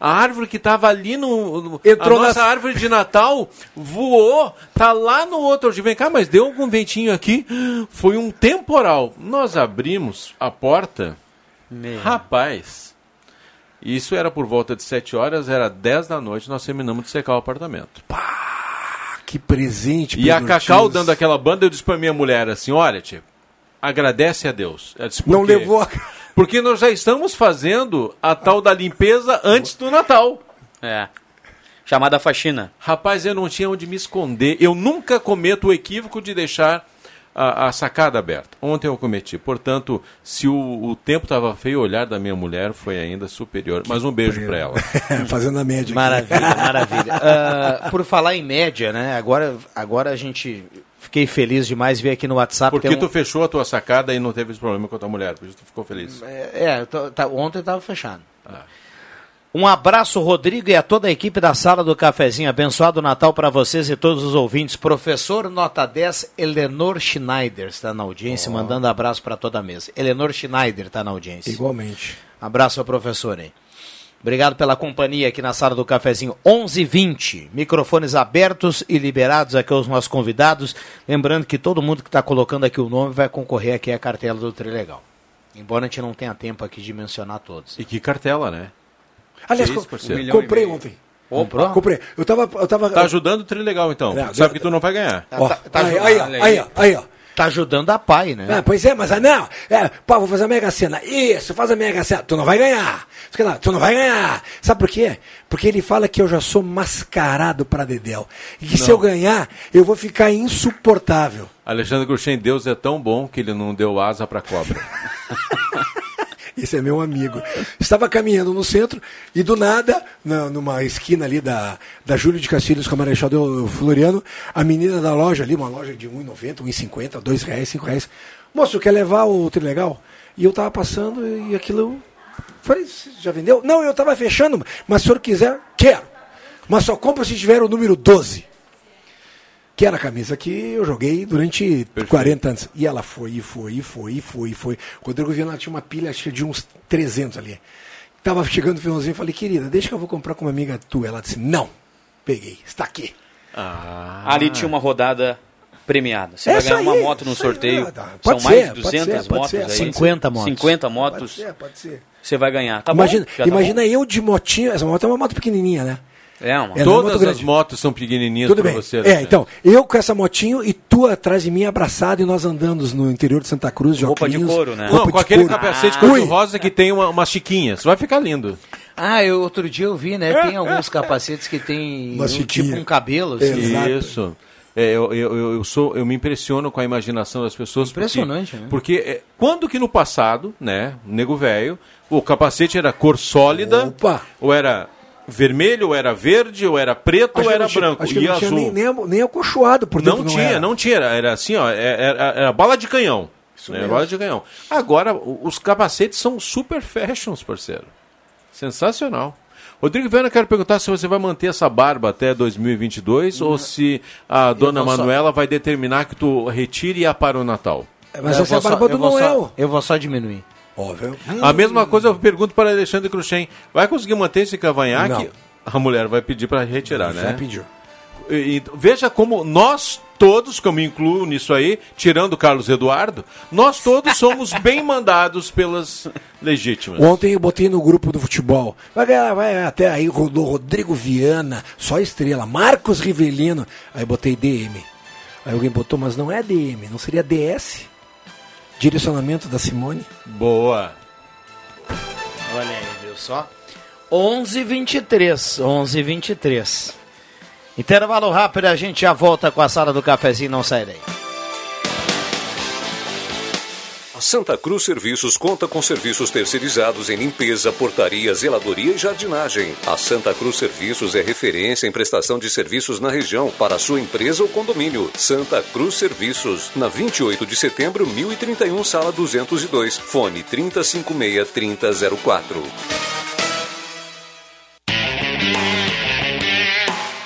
a árvore que estava ali no. no Entrou a nossa na... árvore de Natal voou, tá lá no outro. Eu vem cá, mas deu algum ventinho aqui. Foi um temporal. Nós abrimos a porta. Meu. Rapaz. Isso era por volta de 7 horas, era 10 da noite, nós terminamos de secar o apartamento. Pá, que presente, E a Cacau dando aquela banda, eu disse pra minha mulher assim: olha, tia, agradece a Deus. Disse, Não levou a porque nós já estamos fazendo a tal da limpeza antes do Natal. É. Chamada faxina. Rapaz, eu não tinha onde me esconder. Eu nunca cometo o equívoco de deixar a, a sacada aberta. Ontem eu cometi. Portanto, se o, o tempo estava feio, o olhar da minha mulher foi ainda superior. Mas um beijo para ela. Fazendo a média. Maravilha, maravilha. Uh, por falar em média, né? Agora, agora a gente Fiquei feliz demais ver aqui no WhatsApp. Porque tu fechou a tua sacada e não teve esse problema com a tua mulher, por isso tu ficou feliz. É, é tá, ontem estava fechado. Ah. Um abraço, Rodrigo, e a toda a equipe da Sala do Cafezinho. Abençoado Natal para vocês e todos os ouvintes. Professor Nota 10, Eleanor Schneider está na audiência, oh. mandando abraço para toda a mesa. Eleanor Schneider está na audiência. Igualmente. Abraço ao professor aí. Obrigado pela companhia aqui na Sala do Cafezinho. 11:20. Microfones abertos e liberados aqui aos nossos convidados. Lembrando que todo mundo que está colocando aqui o nome vai concorrer aqui à cartela do Trilegal. Embora a gente não tenha tempo aqui de mencionar todos. E que cartela, né? Aliás, co um comprei ontem. Comprou? Comprei. Eu tava, eu tava. Tá ajudando o Trilegal, então. Não, Sabe que tu não vai ganhar. Ó, tá, tá aí, aí, aí, aí, aí, ó. Tá ajudando a pai, né? Ah, pois é, mas não, é, pá, vou fazer a Mega Sena. Isso, faz a Mega Sena. Tu não vai ganhar. Tu não vai ganhar. Sabe por quê? Porque ele fala que eu já sou mascarado para Dedel. E que não. se eu ganhar, eu vou ficar insuportável. Alexandre Gruchen, Deus é tão bom que ele não deu asa para cobra. Esse é meu amigo. Estava caminhando no centro e do nada, na, numa esquina ali da, da Júlio de Castilhos com a Marechal do Floriano, a menina da loja ali, uma loja de R$1,90, R$1,50, R$2,00, R$5,00. Moço, quer levar o Trilegal? E eu estava passando e aquilo. Falei, já vendeu? Não, eu estava fechando, mas se o senhor quiser, quero. Mas só compra se tiver o número 12 que era a camisa que eu joguei durante Perfeito. 40 anos. E ela foi, e foi, e foi, e foi, e foi. O Rodrigo Viana tinha uma pilha, acho que de uns 300 ali. Tava chegando no finalzinho, falei, querida, deixa que eu vou comprar com uma amiga tua. Ela disse, não, peguei, está aqui. Ah. Ali tinha uma rodada premiada. Você Essa vai ganhar aí, uma moto no sorteio. Aí, São ser, mais de 200 ser, motos ser, aí. 50 motos. 50 motos. Pode ser, pode ser. Você vai ganhar. Tá imagina bom? imagina tá eu de motinho. Essa moto é uma moto pequenininha, né? É, uma... É, Todas as motos são pequenininhas para você. É, então, eu com essa motinho e tu atrás de mim abraçado e nós andando no interior de Santa Cruz, de Roupa de couro, né? Não, com aquele couro. capacete ah. cor-de-rosa que tem uma, uma chiquinha. Isso vai ficar lindo. Ah, eu, outro dia eu vi, né? Tem alguns capacetes que tem um, tipo um cabelo. Assim. Isso. É, eu, eu, eu, sou, eu me impressiono com a imaginação das pessoas. Impressionante, porque, né? Porque é, quando que no passado, né, nego velho, o capacete era cor sólida, Opa. ou era vermelho, ou era verde, ou era preto, acho ou era tinha, branco. Acho que e não azul. tinha nem, nem, nem acolchoado, por Não tinha, não, não tinha. Era assim, ó, era, era, era bala de canhão. Isso né, bala de canhão. Agora, os capacetes são super fashions, parceiro. Sensacional. Rodrigo Viana, quero perguntar se você vai manter essa barba até 2022 ou se a dona Manuela só... vai determinar que tu retire-a para o Natal. Mas essa é a barba só, do Noel. Só, eu vou só diminuir. Óbvio. A mesma coisa eu pergunto para Alexandre Cruxem. Vai conseguir manter esse cavanhaque? Não. A mulher vai pedir para retirar, Já né? Já pediu. E, e, veja como nós todos, que eu me incluo nisso aí, tirando o Carlos Eduardo, nós todos somos bem mandados pelas legítimas. Ontem eu botei no grupo do futebol. Vai, vai até aí rodou Rodrigo Viana, só estrela, Marcos Rivelino. Aí botei DM. Aí alguém botou, mas não é DM, não seria DS? Direcionamento da Simone. Boa. Olha aí, viu só? 11:23, 11:23. Intervalo rápido, a gente já volta com a sala do cafezinho, não sai daí. Santa Cruz Serviços conta com serviços terceirizados em limpeza, portaria, zeladoria e jardinagem. A Santa Cruz Serviços é referência em prestação de serviços na região para sua empresa ou condomínio. Santa Cruz Serviços, na 28 de setembro, 1031, sala 202, fone 3056 3004.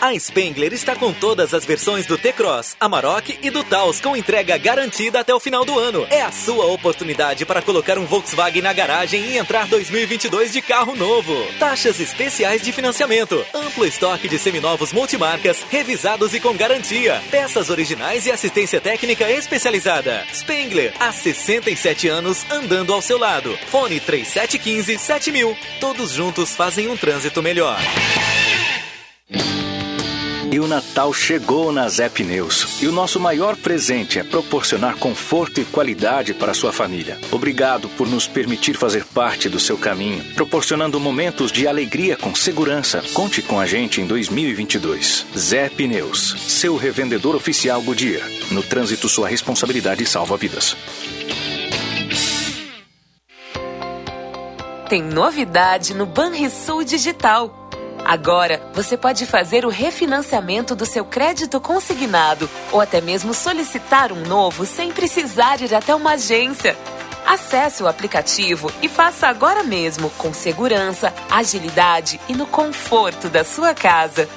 A Spengler está com todas as versões do T-Cross, Amarok e do Taos com entrega garantida até o final do ano. É a sua oportunidade para colocar um Volkswagen na garagem e entrar 2022 de carro novo. Taxas especiais de financiamento, amplo estoque de seminovos multimarcas, revisados e com garantia, peças originais e assistência técnica especializada. Spengler, há 67 anos andando ao seu lado. Fone 3715 7000. Todos juntos fazem um trânsito melhor. E o Natal chegou na Zé Pneus. E o nosso maior presente é proporcionar conforto e qualidade para sua família. Obrigado por nos permitir fazer parte do seu caminho, proporcionando momentos de alegria com segurança. Conte com a gente em 2022. Zé Pneus, seu revendedor oficial Goodyear. No trânsito, sua responsabilidade salva vidas. Tem novidade no Banrisul Digital. Agora, você pode fazer o refinanciamento do seu crédito consignado ou até mesmo solicitar um novo sem precisar ir até uma agência. Acesse o aplicativo e faça agora mesmo, com segurança, agilidade e no conforto da sua casa.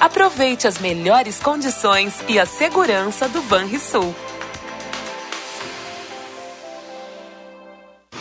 Aproveite as melhores condições e a segurança do Banrisul.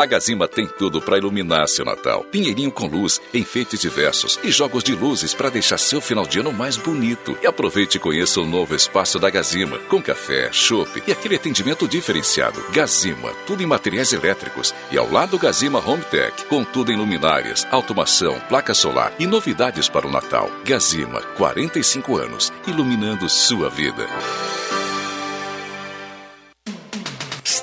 A Gazima tem tudo para iluminar seu Natal. Pinheirinho com luz, enfeites diversos e jogos de luzes para deixar seu final de ano mais bonito. E aproveite e conheça o novo espaço da Gazima, com café, chopp e aquele atendimento diferenciado. Gazima, tudo em materiais elétricos. E ao lado Gazima Home Tech, com tudo em luminárias, automação, placa solar e novidades para o Natal. Gazima, 45 anos, iluminando sua vida.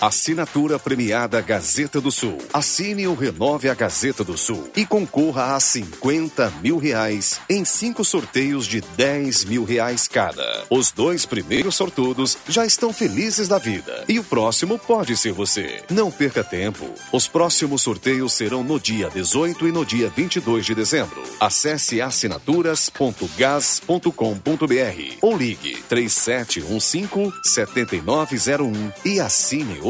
Assinatura premiada Gazeta do Sul. Assine ou renove a Gazeta do Sul e concorra a 50 mil reais em cinco sorteios de 10 mil reais cada. Os dois primeiros sortudos já estão felizes da vida e o próximo pode ser você. Não perca tempo. Os próximos sorteios serão no dia 18 e no dia 22 de dezembro. Acesse assinaturas.gas.com.br ou ligue 3715 7901 e assine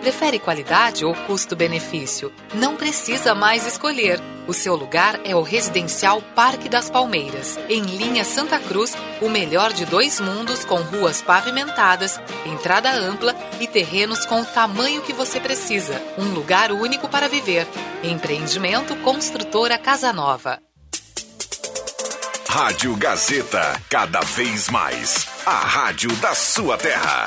Prefere qualidade ou custo-benefício? Não precisa mais escolher. O seu lugar é o Residencial Parque das Palmeiras, em linha Santa Cruz, o melhor de dois mundos com ruas pavimentadas, entrada ampla e terrenos com o tamanho que você precisa. Um lugar único para viver. Empreendimento Construtora Casa Nova. Rádio Gazeta, cada vez mais. A rádio da sua terra.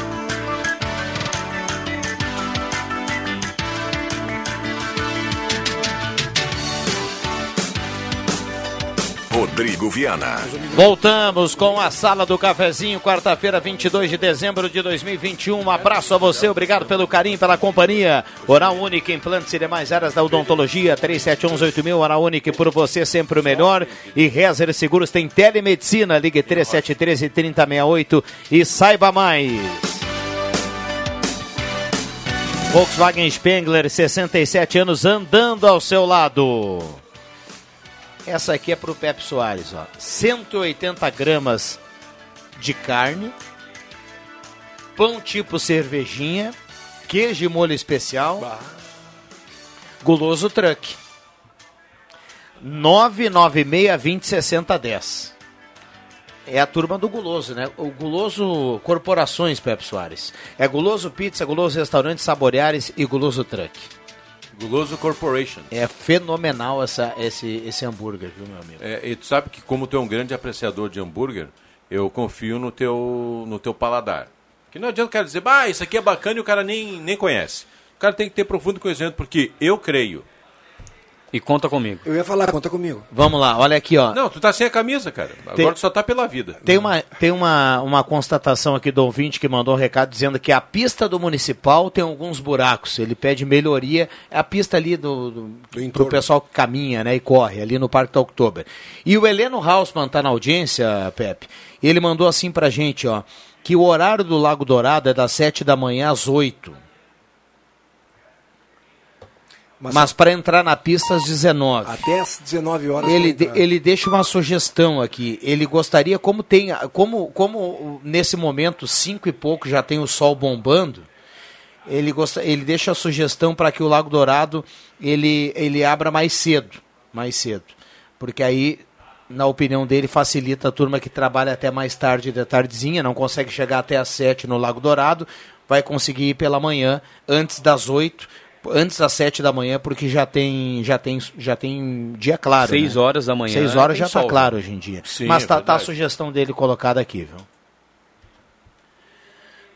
Rodrigo Viana. Voltamos com a Sala do Cafezinho, quarta-feira, 22 de dezembro de 2021. Um abraço a você, obrigado pelo carinho, pela companhia. Oral Única, implantes e demais áreas da odontologia, 37118000, Oral Única, por você sempre o melhor. E Rezer Seguros tem telemedicina, ligue 3713 3068 e saiba mais. Volkswagen Spengler, 67 anos, andando ao seu lado. Essa aqui é para o Pepe Soares, ó. 180 gramas de carne, pão tipo cervejinha, queijo e molho especial, guloso truck. 996 20 60 10. É a turma do Guloso, né? O Guloso Corporações, Pepe Soares. É Guloso Pizza, Guloso Restaurante, Saboreares e Guloso Truck. Guloso Corporation. É fenomenal essa, esse, esse hambúrguer, viu, meu amigo? É, e tu sabe que como tu é um grande apreciador de hambúrguer, eu confio no teu, no teu paladar. Que não adianta o cara dizer, ah, isso aqui é bacana e o cara nem, nem conhece. O cara tem que ter profundo conhecimento, porque eu creio. E conta comigo. Eu ia falar, conta comigo. Vamos lá, olha aqui, ó. Não, tu tá sem a camisa, cara. Agora Tem- tu só tá pela vida. Tem uma, tem uma, uma constatação aqui do ouvinte que mandou um recado dizendo que a pista do municipal tem alguns buracos. Ele pede melhoria. É a pista ali do, do, pro pessoal que caminha né, e corre, ali no Parque da Oktober. E o Heleno Hausmann tá na audiência, Pepe. E ele mandou assim pra gente, ó. Que o horário do Lago Dourado é das 7 da manhã às 8. Mas- Mas, para entrar na pista às 19. Até às 19 horas. Ele, de- ele deixa uma sugestão aqui. Ele gostaria, como tem, como, como nesse momento cinco e pouco já tem o sol bombando, ele, gosta, ele deixa a sugestão para que o Lago Dourado ele, ele abra mais cedo, mais cedo, porque aí, na opinião dele, facilita a turma que trabalha até mais tarde de tardezinha, não consegue chegar até às sete no Lago Dourado, vai conseguir ir pela manhã antes das oito. Antes das sete da manhã, porque já tem, já tem, já tem dia claro. Seis né? horas da manhã Seis horas tem já está sol, claro né? hoje em dia. Sim, Mas é tá, tá a sugestão dele colocada aqui, viu?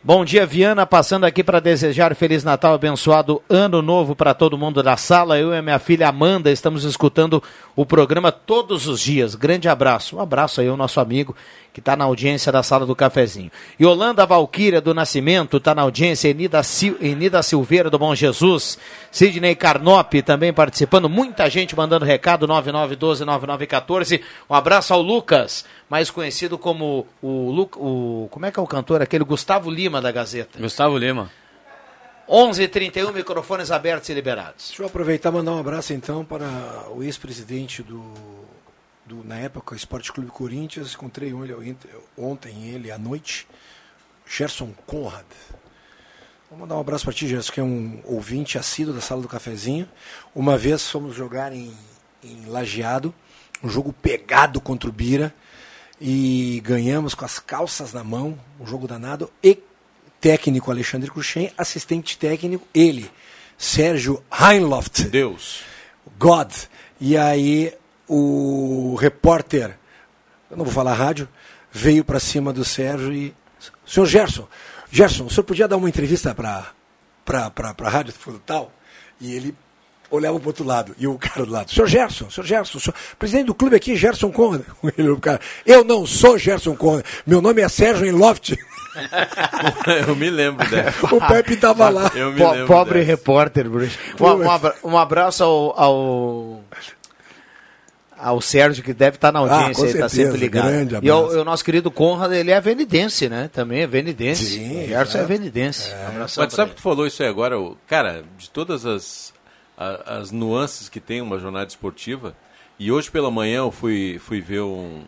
Bom dia, Viana, passando aqui para desejar Feliz Natal, abençoado Ano Novo para todo mundo da sala. Eu e a minha filha Amanda estamos escutando o programa todos os dias. Grande abraço. Um abraço aí ao nosso amigo que está na audiência da sala do cafezinho. Yolanda Valquíria do Nascimento está na audiência. Enida, Sil Enida Silveira do Bom Jesus. Sidney Carnop também participando. Muita gente mandando recado. 9912-9914. Um abraço ao Lucas, mais conhecido como o, Lu, o. Como é que é o cantor? Aquele Gustavo Lima da Gazeta. Gustavo Lima. 11h31, microfones abertos e liberados. Deixa eu aproveitar e mandar um abraço então para o ex-presidente do, do, na época, Esporte Clube Corinthians. Encontrei ele ontem, ele à noite, Gerson Conrad. Vou mandar um abraço para ti, Gerson, que é um ouvinte assíduo da sala do cafezinho. Uma vez fomos jogar em, em Lajeado, um jogo pegado contra o Bira, e ganhamos com as calças na mão, um jogo danado, e técnico Alexandre Cruxem, assistente técnico, ele, Sérgio Heinloft. Deus. God. E aí o repórter, eu não vou falar rádio, veio para cima do Sérgio e. Senhor Gerson, Gerson, o senhor podia dar uma entrevista para a rádio tal? E ele olhava para o outro lado, e o cara do lado, senhor Gerson, senhor Gerson, senhor, presidente do clube aqui, Gerson Conrad. Ele, o cara, eu não sou Gerson Conrad, meu nome é Sérgio Enloft. Eu me lembro dessa. o Pepe tava lá. Eu me Po- lembro pobre dessa. repórter, Bruce. Um, um abraço ao, ao, ao Sérgio, que deve estar na Ah, audiência, com ele está sempre ligado. grande e o, o nosso querido Conrad, ele é venidense, né? Também é venidense. Sim, o Gerson é exato. venidense. Abração Mas sabe que tu falou isso aí agora? Cara, de todas as, a- as nuances que tem uma jornada esportiva, e hoje pela manhã eu fui, fui ver um,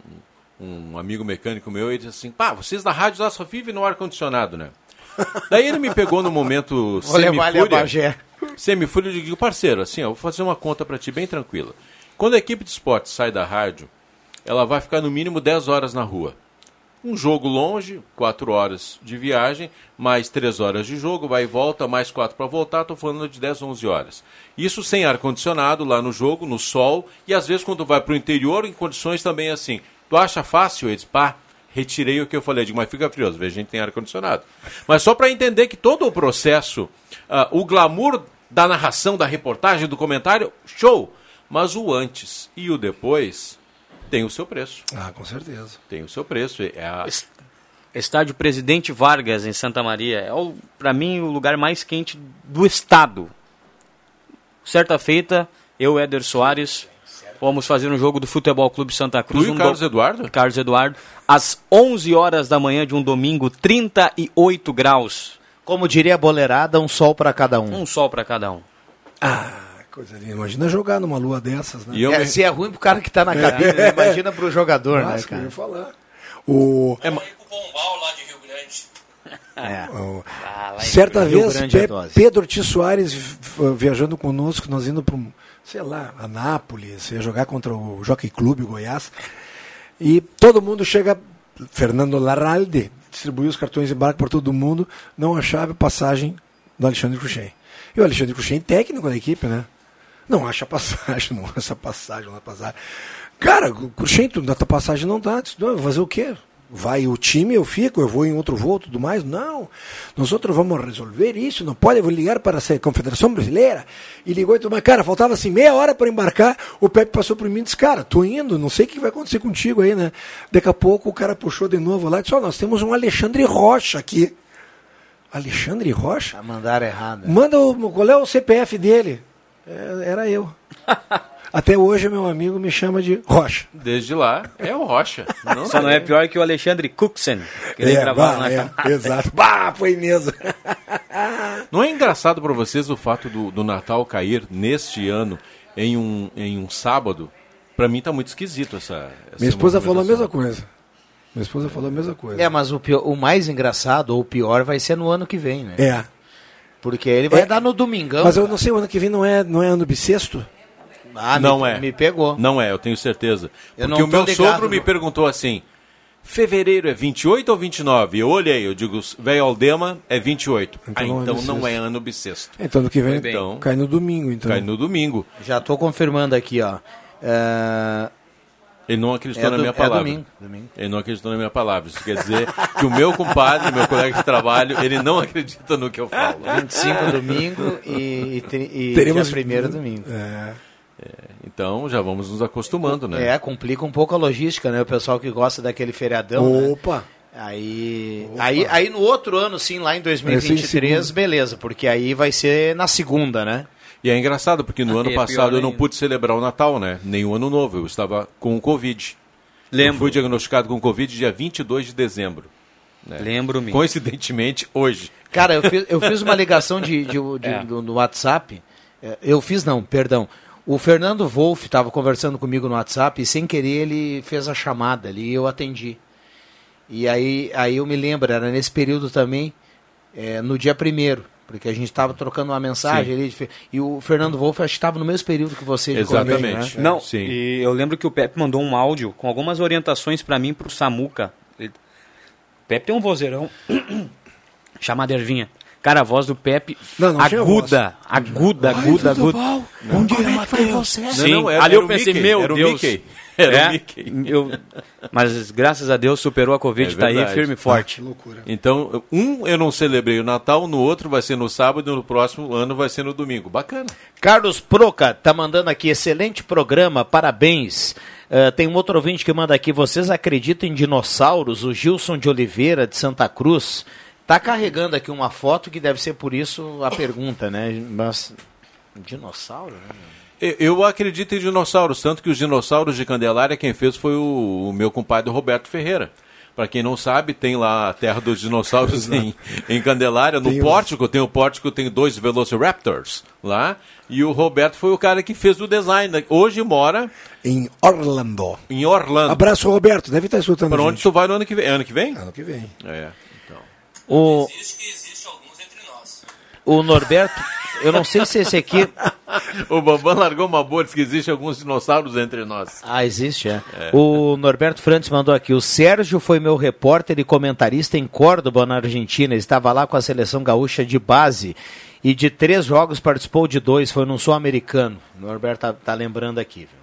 um amigo mecânico meu e disse assim, pá, vocês na rádio lá só vivem no ar-condicionado, né? Daí ele me pegou no momento Vou levar ele a semifúria. Bagé. Semifúria, eu digo, parceiro, assim, ó, vou fazer uma conta pra ti bem tranquila. Quando a equipe de esporte sai da rádio, ela vai ficar no mínimo 10 horas na rua. Um jogo longe, 4 horas de viagem, mais 3 horas de jogo, vai e volta, mais 4 para voltar, estou falando de 10, 11 horas. Isso sem ar-condicionado lá no jogo, no sol, e às vezes quando vai para o interior, em condições também assim. Tu acha fácil? Eles, pá, retirei o que eu falei, digo, mas fica frioso, veja, a gente tem ar-condicionado. Mas só para entender que todo o processo, ah, o glamour da narração, da reportagem, do comentário, show! Mas o antes e o depois tem o seu preço. Ah, com certeza. Tem o seu preço. É a... Estádio Presidente Vargas, em Santa Maria. É, o- pra mim, o lugar mais quente do estado. Certa feita, eu e Éder Soares fomos fazer um jogo do Futebol Clube Santa Cruz. Tu e o um Carlos Eduardo? Carlos Eduardo. Às 11 horas da manhã de um domingo, 38 graus. Como diria a boleirada, um sol para cada um. Um sol para cada um. Coisa linda. Imagina jogar numa lua dessas, né? É, Se é ruim pro cara que tá na cabine, né? imagina pro jogador, Nossa, né, que eu cara? ia falar. O... É. o- Ah, lá Certa Rio vez, Grande é Pe- dose. Pedro T. Soares viajando conosco, nós indo para um, sei lá, Anápolis, ia jogar contra o Jockey Clube Goiás. E todo mundo chega, Fernando Larralde, distribuiu os cartões de embarque para todo mundo, não achava passagem do Alexandre Cruxem. E o Alexandre Cruxem, técnico da equipe, né? Não acha passagem, não acha passagem, não acha passagem. Cara, o Cruxem, tu- a tua passagem não dá. Fazer o quê? Vai o time, eu fico, eu vou em outro voo, tudo mais. Não, nós outros vamos resolver isso, não pode, eu vou ligar para a Confederação Brasileira. E ligou e tudo mais. Cara, faltava assim meia hora para embarcar, o Pepe passou por mim e disse, cara, tô indo, não sei o que vai acontecer contigo aí, né? Daqui a pouco o cara puxou de novo lá e disse, ó, nós temos um Alexandre Rocha aqui. Alexandre Rocha? Mandaram errado. Manda o, qual é o CPF dele? É, era eu. Até hoje meu amigo me chama de Rocha. Desde lá é o Rocha. Não Só não é pior que o Alexandre Cooksen. Que ele É, gravava bah, na é, exato. Bah, foi mesmo. Não é engraçado para vocês o fato do, do Natal cair neste ano em um, em um sábado? Para mim tá muito esquisito essa. essa Minha esposa falou a mesma coisa. Minha esposa falou a mesma coisa. É, mas o, pior- o mais engraçado ou o pior vai ser no ano que vem, né? É. Porque ele vai É, dar no domingão. Mas eu não sei, o ano que vem não é, não é ano bissexto? Ah, não me, é. Me pegou. Não é, eu tenho certeza. Eu Porque não o meu ligado, sogro me não. perguntou assim: fevereiro é 28 ou 29? Eu olhei, eu digo, velho Aldema é 28. Então ah, não é então bissexto. não é ano bissexto. Então ano que vem Então, cai no domingo, então. cai no domingo. Já tô confirmando aqui, ó. É, Ele não acreditou É na do- minha é palavra. domingo, domingo. Ele não acreditou na minha palavra. Isso quer dizer que o meu compadre, meu colega de trabalho, ele não acredita no que eu falo. 25 domingo e, e, e Teremos- dia primeiro domingo. É. Então já vamos nos acostumando, né? É, complica um pouco a logística, né? O pessoal que gosta daquele feriadão. né? Opa! Aí, aí, aí no outro ano, sim, lá em 2023, Esse beleza, porque aí vai ser na segunda, né? E é engraçado, porque no Ah, ano é passado eu não ainda. pude celebrar o Natal, né? Nem o Ano Novo. Eu estava com o Covid. Lembro. Eu fui diagnosticado com Covid dia 22 de dezembro. né? Lembro-me. Coincidentemente, hoje. Cara, eu fiz, eu fiz uma ligação de, de, de- É. do, no WhatsApp. É, Eu fiz, não, perdão. O Fernando Wolff estava conversando comigo no WhatsApp e sem querer ele fez a chamada ali e eu atendi. E aí, aí eu me lembro, era nesse período também, é, no dia primeiro, porque a gente estava trocando uma mensagem Sim. ali, de- e o Fernando Wolff acho que estava no mesmo período que você. Covid, né? Não, e eu lembro que o Pepe mandou um áudio com algumas orientações para mim pro Samuca. Ele- O Pepe tem um vozeirão chamado Ervinha. Cara, a voz do Pepe Não, não aguda, aguda, aguda, aguda. bom? Dia, como é que foi você? Sim, Não, não, era- ali era eu o pensei, Mickey, meu era o Deus. Mickey. Era o É, Mickey. eu- mas graças a Deus superou a Covid, É tá aí firme e forte. Então, um eu não celebrei o Natal, no outro vai ser no sábado e no próximo ano vai ser no domingo. Bacana. Carlos Proca tá mandando aqui, excelente programa, parabéns. Eh, tem um outro ouvinte que manda aqui, vocês acreditam em dinossauros? O Gilson de Oliveira, de Santa Cruz, tá carregando aqui uma foto que deve ser por isso a pergunta, né? Mas, dinossauro, né? Eu- acredito em dinossauros, tanto que os dinossauros de Candelária quem fez foi o, o meu compadre Roberto Ferreira. Para quem não sabe, tem lá a Terra dos Dinossauros em, em Candelária, no Tem os- pórtico, tem o pórtico, tem dois Velociraptors lá, e o Roberto foi o cara que fez o design. Hoje mora Em Orlando. em Orlando. Abraço, Roberto. Deve estar escutando. Para onde gente. tu vai no ano que vem? Ano que vem? Ano que vem. É. Então. O... O Norberto, eu não sei se esse aqui... O Bambam largou uma boa, diz que existe alguns dinossauros entre nós. Ah, existe, é. O Norberto Frantes mandou aqui. O Sérgio foi meu repórter e comentarista em Córdoba, na Argentina. Estava lá com a seleção gaúcha de base. E de três jogos participou de dois. Foi num sul-americano. O Norberto tá, tá lembrando aqui. Viu?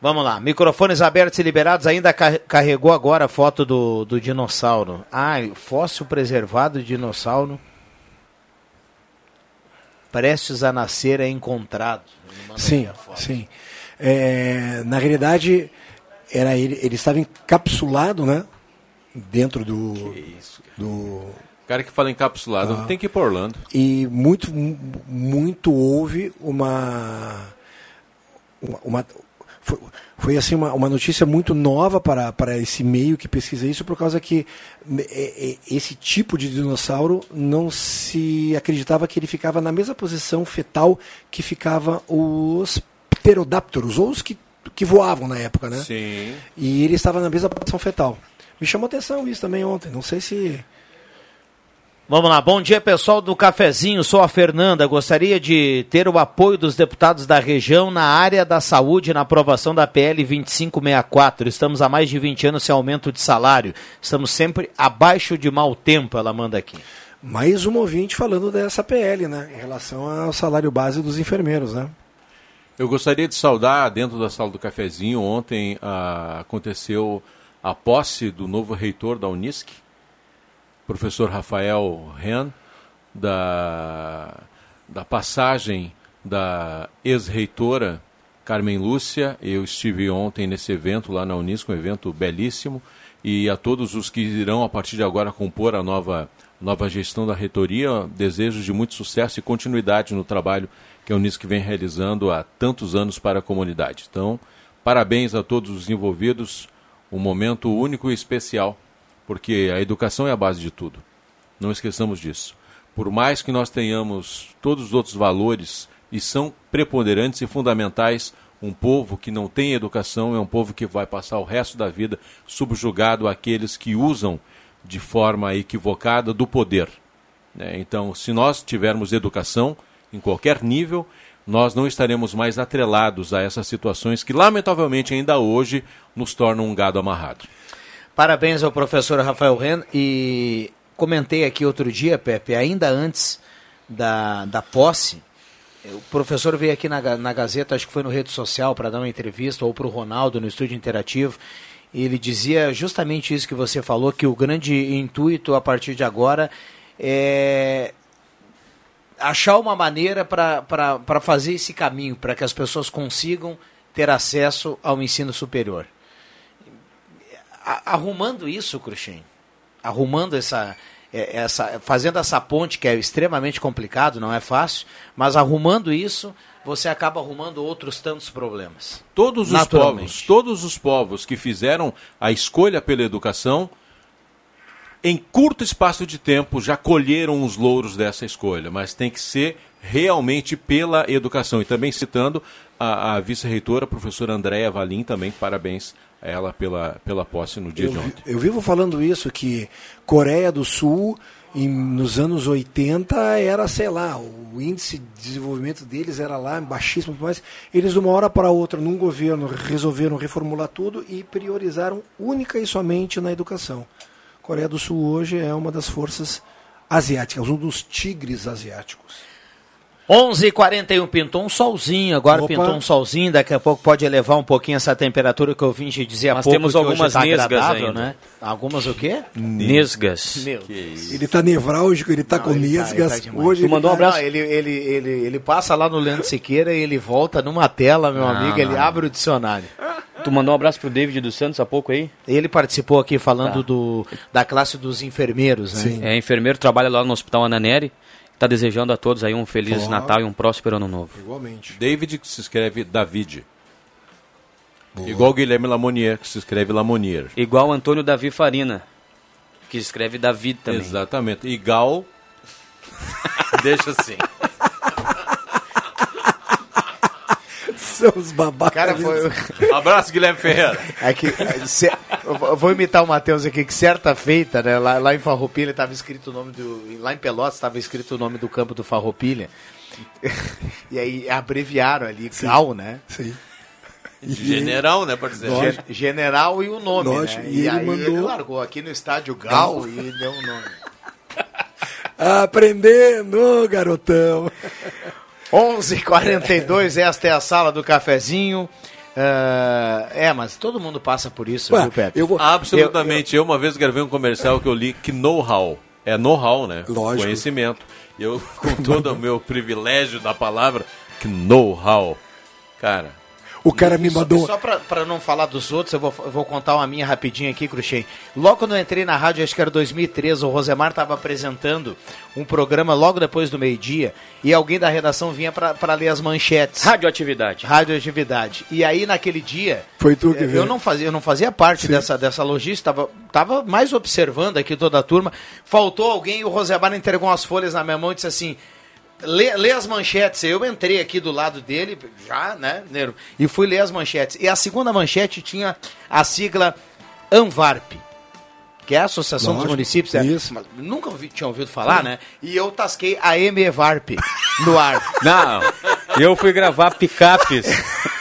Vamos lá. Microfones abertos e liberados. Ainda car- carregou agora a foto do, do dinossauro. Ah, fóssil preservado de dinossauro. Prestes a nascer é encontrado. Sim, sim. É, na realidade, era ele, ele estava encapsulado, né? Dentro do. do O cara que fala encapsulado Ah. tem que ir para Orlando. e muito, mu- muito houve uma. uma, uma- foi, foi assim uma, uma notícia muito nova para, para esse meio que pesquisa isso, por causa que é, é, esse tipo de dinossauro não se acreditava que ele ficava na mesma posição fetal que ficava os pterodápteros, ou os que, que voavam na época, né? Sim. E ele estava na mesma posição fetal. Me chamou atenção isso também ontem. Não sei se. Vamos lá, bom dia pessoal do Cafezinho, sou a Fernanda. Gostaria de ter o apoio dos deputados da região na área da saúde na aprovação da PL 2564. Estamos há mais de 20 anos sem aumento de salário. Estamos sempre abaixo de mau tempo, ela manda aqui. Mais um ouvinte falando dessa PL, né? Em relação ao salário base dos enfermeiros, né? Eu gostaria de saudar, dentro da sala do cafezinho, ontem ah, aconteceu a posse do novo reitor da Unisc, professor Rafael Ren, da, da passagem da ex-reitora Carmen Lúcia. Eu estive ontem nesse evento lá na Unisc, um evento belíssimo, e a todos os que irão a partir de agora compor a nova, nova gestão da reitoria, desejo de muito sucesso e continuidade no trabalho que a Unisc vem realizando há tantos anos para a comunidade. Então, parabéns a todos os envolvidos, um momento único e especial, porque a educação é a base de tudo. Não esqueçamos disso. por mais que nós tenhamos todos os outros valores e são preponderantes e fundamentais, um povo que não tem educação é um povo que vai passar o resto da vida subjugado àqueles que usam de forma equivocada do poder. né? Então, se nós tivermos educação em qualquer nível, nós não estaremos mais atrelados a essas situações que, lamentavelmente, ainda hoje nos tornam um gado amarrado. Parabéns ao professor Rafael Ren e comentei aqui outro dia, Pepe, ainda antes da, da posse, o professor veio aqui na, na Gazeta, acho que foi no Rede Social, para dar uma entrevista, ou para o Ronaldo no Estúdio Interativo, e ele dizia justamente isso que você falou, que o grande intuito a partir de agora é achar uma maneira para fazer esse caminho, para que as pessoas consigam ter acesso ao ensino superior. Arrumando isso, Cruxem, arrumando essa, é, essa, fazendo essa ponte que é extremamente complicado, não é fácil, mas arrumando isso, você acaba arrumando outros tantos problemas. Todos os povos, todos os povos que fizeram a escolha pela educação, em curto espaço de tempo já colheram os louros dessa escolha, mas tem que ser realmente pela educação. E também citando a, a vice-reitora, professora Andréa Valim, também parabéns ela pela, pela posse no dia Eu, de ontem. eu vivo falando isso, que Coreia do Sul, em- nos anos 80, era, sei lá, o índice de desenvolvimento deles era lá baixíssimo, mas eles, de uma hora para outra, num governo, resolveram reformular tudo e priorizaram única e somente na educação. Coreia do Sul hoje é uma das forças asiáticas, um dos tigres asiáticos. 11h41 pintou um solzinho, agora Opa. pintou um solzinho, daqui a pouco pode elevar um pouquinho essa temperatura que eu vim te dizer há Nós pouco. temos algumas tá nesgas ainda. né? Algumas o quê? Nesgas. Meu Ele está nevrálgico, ele está Não, com ele tá- nesgas. ele tá hoje Tu ele mandou um tá- abraço? Não, ele, ele, ele, ele passa lá no Leandro Siqueira e ele volta numa tela, meu Não, amigo, ele abre o dicionário. Tu mandou um abraço pro David dos Santos há pouco aí? Ele participou aqui falando Tá. do, da classe dos enfermeiros, né? É enfermeiro, trabalha lá no Hospital Ananeri. Tá desejando a todos aí um feliz Ó. Natal e um próspero ano novo. Igualmente. David, que se escreve David. Igual Guilherme Lamonier, que se escreve Lamonier. Igual Antônio Davi Farina, que escreve David também. Exatamente. E Gal. Deixa assim. São os babacas. Cara, foi- Abraço, Guilherme Ferreira. É que, é, se- eu vou- imitar o Matheus aqui, que certa feita, né, lá, lá em Farroupilha estava escrito o nome do. Lá em Pelotas estava escrito o nome do campo do Farroupilha. E aí abreviaram ali, Gal, né? Sim. General, né, pode dizer. Gen- General e o nome, Lógico, né? e ele aí mandou- ele largou aqui no estádio Gal e deu um nome. Aprendendo, garotão. 11:42 esta é a sala do cafezinho. Ah, é, mas todo mundo passa por isso, Ué, viu, Pepe? Absolutamente. Eu, uma vez gravei um comercial que eu li que know-how. É know-how, né? Lógico. Conhecimento. E eu, com todo o meu privilégio da palavra, que know-how. Cara. O cara me Só- mandou. Só pra, pra não falar dos outros, eu vou, eu vou contar uma minha rapidinho aqui, Cruxem. Logo quando eu entrei na rádio, acho que era 2013, o Rosemar estava apresentando um programa logo depois do meio-dia e alguém da redação vinha pra pra ler as manchetes. Radioatividade. Radioatividade. E aí, naquele dia. Foi tu que eu veio. não fazia, eu não fazia parte dessa, dessa logística, tava, tava mais observando aqui toda a turma. Faltou alguém e o Rosemar entregou umas folhas na minha mão e disse assim. Lê, lê as manchetes. Eu entrei aqui do lado dele, já, né, Nero? E fui ler as manchetes. E a segunda manchete tinha a sigla ANVARP, que é a Associação dos Lógico, Municípios. é. isso. Mas Nunca ouvi- tinha ouvido falar, né? E eu tasquei a MEVARP no ar. Não, eu fui gravar picapes.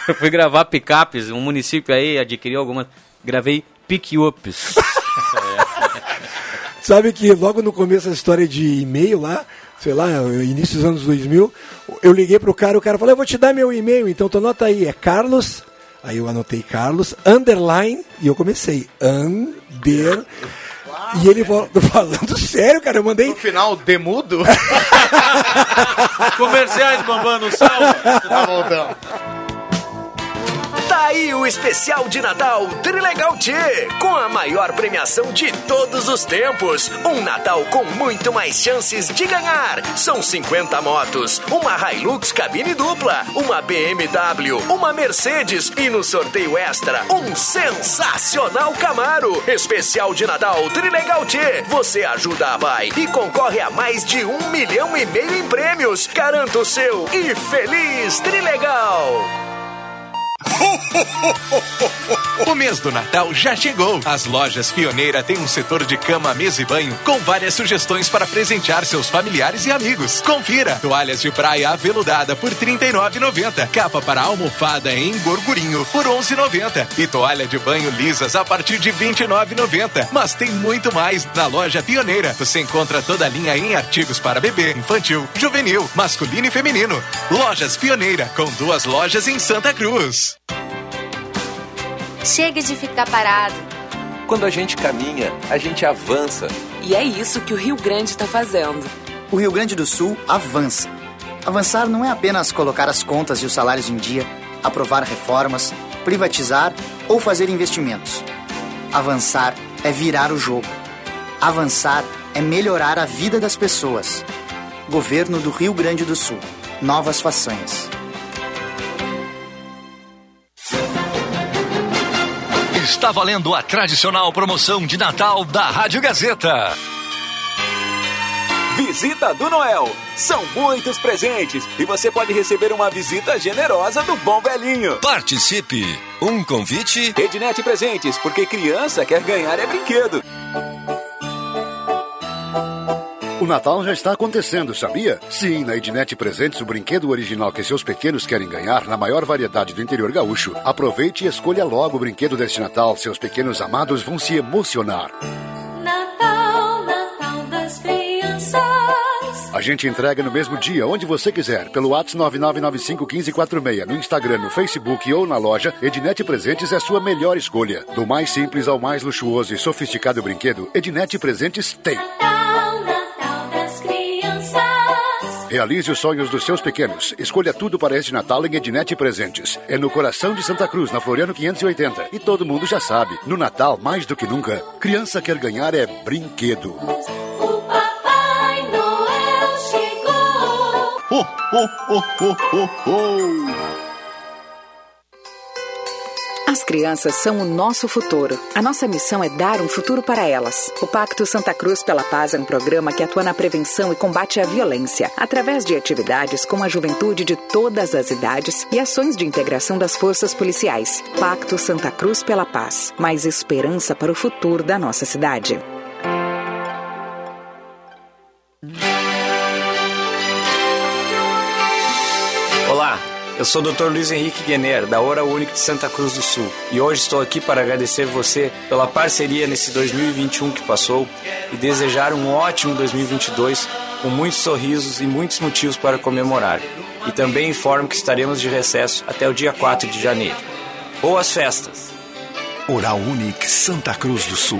eu fui gravar picapes. Um município aí adquiriu algumas. Gravei pick-ups. Sabe que logo no começo da história de e-mail lá, sei lá, início dos anos 2000, eu liguei pro cara, o cara falou, eu vou te dar meu e-mail, então tu anota aí, é Carlos, aí eu anotei Carlos, underline, e eu comecei, under, e ele fal- falando sério, cara, eu mandei... No final, demudo? Comerciais, Bambam, no salve. tá voltando. Tá aí o especial de Natal Trilegal T, com a maior premiação de todos os tempos. Um Natal com muito mais chances de ganhar. São 50 motos, uma Hilux cabine dupla, uma BMW, uma Mercedes e no sorteio extra, um sensacional Camaro. Especial de Natal Trilegal T. Você ajuda a Vai e concorre a mais de um milhão e meio em prêmios. Garanta o seu e feliz Trilegal! O mês do Natal já chegou. As lojas Pioneira têm um setor de cama, mesa e banho com várias sugestões para presentear seus familiares e amigos. Confira: toalhas de praia aveludada por R$ 39,90, capa para almofada em gorgurinho por R$ 11,90 e toalha de banho lisas a partir de R$ 29,90. Mas tem muito mais na loja Pioneira. Você encontra toda a linha em artigos para bebê, infantil, juvenil, masculino e feminino. Lojas Pioneira, com duas lojas em Santa Cruz. Chega de ficar parado. Quando a gente caminha, a gente avança. E é isso que o Rio Grande está fazendo. O Rio Grande do Sul avança. Avançar não é apenas colocar as contas e os salários em dia, aprovar reformas, privatizar ou fazer investimentos. Avançar é virar o jogo. Avançar é melhorar a vida das pessoas. Governo do Rio Grande do Sul. Novas façanhas. Está valendo a tradicional promoção de Natal da Rádio Gazeta. Visita do Noel. São muitos presentes e você pode receber uma visita generosa do Bom Velhinho. Participe. Um convite. Ednet Presentes, porque criança quer ganhar é brinquedo. Natal já está acontecendo, sabia? Sim, na Ednet Presentes, o brinquedo original que seus pequenos querem ganhar na maior variedade do interior gaúcho. Aproveite e escolha logo o brinquedo deste Natal. Seus pequenos amados vão se emocionar. Natal, Natal das crianças. A gente entrega no mesmo dia, onde você quiser, pelo WhatsApp 99951546, no Instagram, no Facebook ou na loja, Ednet Presentes é a sua melhor escolha. Do mais simples ao mais luxuoso e sofisticado brinquedo, Ednet Presentes tem. Realize os sonhos dos seus pequenos. Escolha tudo para este Natal em Ednet Presentes. É no coração de Santa Cruz, na Floriano 580. E todo mundo já sabe, no Natal, mais do que nunca, criança quer ganhar é brinquedo. O Papai Noel chegou. Ho, ho, ho, ho, ho, ho. As crianças são o nosso futuro. A nossa missão é dar um futuro para elas. O Pacto Santa Cruz pela Paz é um programa que atua na prevenção e combate à violência, através de atividades com a juventude de todas as idades e ações de integração das forças policiais. Pacto Santa Cruz pela Paz. Mais esperança para o futuro da nossa cidade. Eu sou o Dr. Luiz Henrique Guener, da Hora Única de Santa Cruz do Sul, e hoje estou aqui para agradecer você pela parceria nesse 2021 que passou e desejar um ótimo 2022 com muitos sorrisos e muitos motivos para comemorar. E também informo que estaremos de recesso até o dia 4 de janeiro. Boas festas! Oral Unique Santa Cruz do Sul.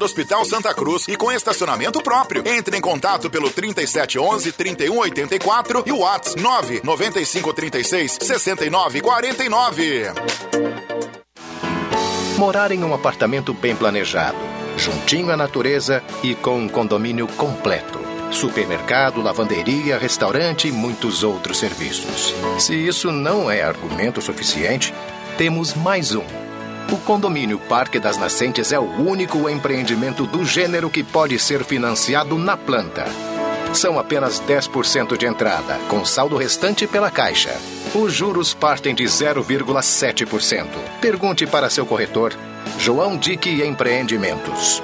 do Hospital Santa Cruz e com estacionamento próprio. Entre em contato pelo 3711 3184 e o WhatsApp 99536 6949. Morar em um apartamento bem planejado, juntinho à natureza e com um condomínio completo. Supermercado, lavanderia, restaurante e muitos outros serviços. Se isso não é argumento suficiente, temos mais um. O condomínio Parque das Nascentes é o único empreendimento do gênero que pode ser financiado na planta. São apenas 10% de entrada, com saldo restante pela Caixa. Os juros partem de 0,7%. Pergunte para seu corretor, João Dick Empreendimentos.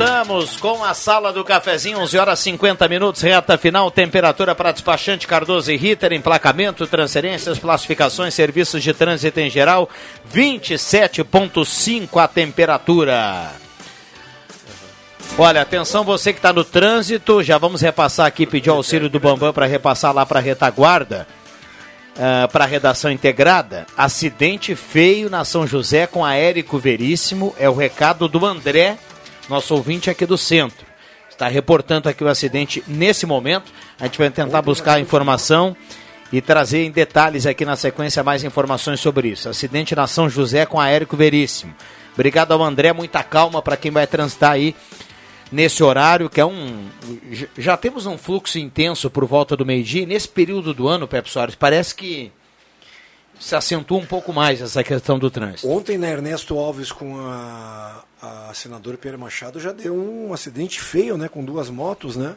Voltamos com a sala do cafezinho, 11 horas 50 minutos, reta final, temperatura para despachante Cardoso e Ritter, emplacamento, transferências, classificações, serviços de trânsito em geral, 27,5 a temperatura. Olha, atenção você que está no trânsito, já vamos repassar aqui, pedir auxílio do Bambam para repassar lá para a retaguarda, para a redação integrada. Acidente feio na São José com a Érico Veríssimo, é o recado do André, nosso ouvinte aqui do centro. Está reportando aqui o acidente nesse momento. A gente vai tentar buscar a informação e trazer em detalhes aqui na sequência mais informações sobre isso. Acidente na São José com a Érico Veríssimo. Obrigado ao André, muita calma para quem vai transitar aí nesse horário, que é um. Já temos um fluxo intenso por volta do meio-dia. Nesse período do ano, Pepe Soares, parece que se acentua um pouco mais essa questão do trânsito. Ontem, na Ernesto Alves com a, a senadora Pedro Machado já deu um acidente feio, né? Com duas motos, né?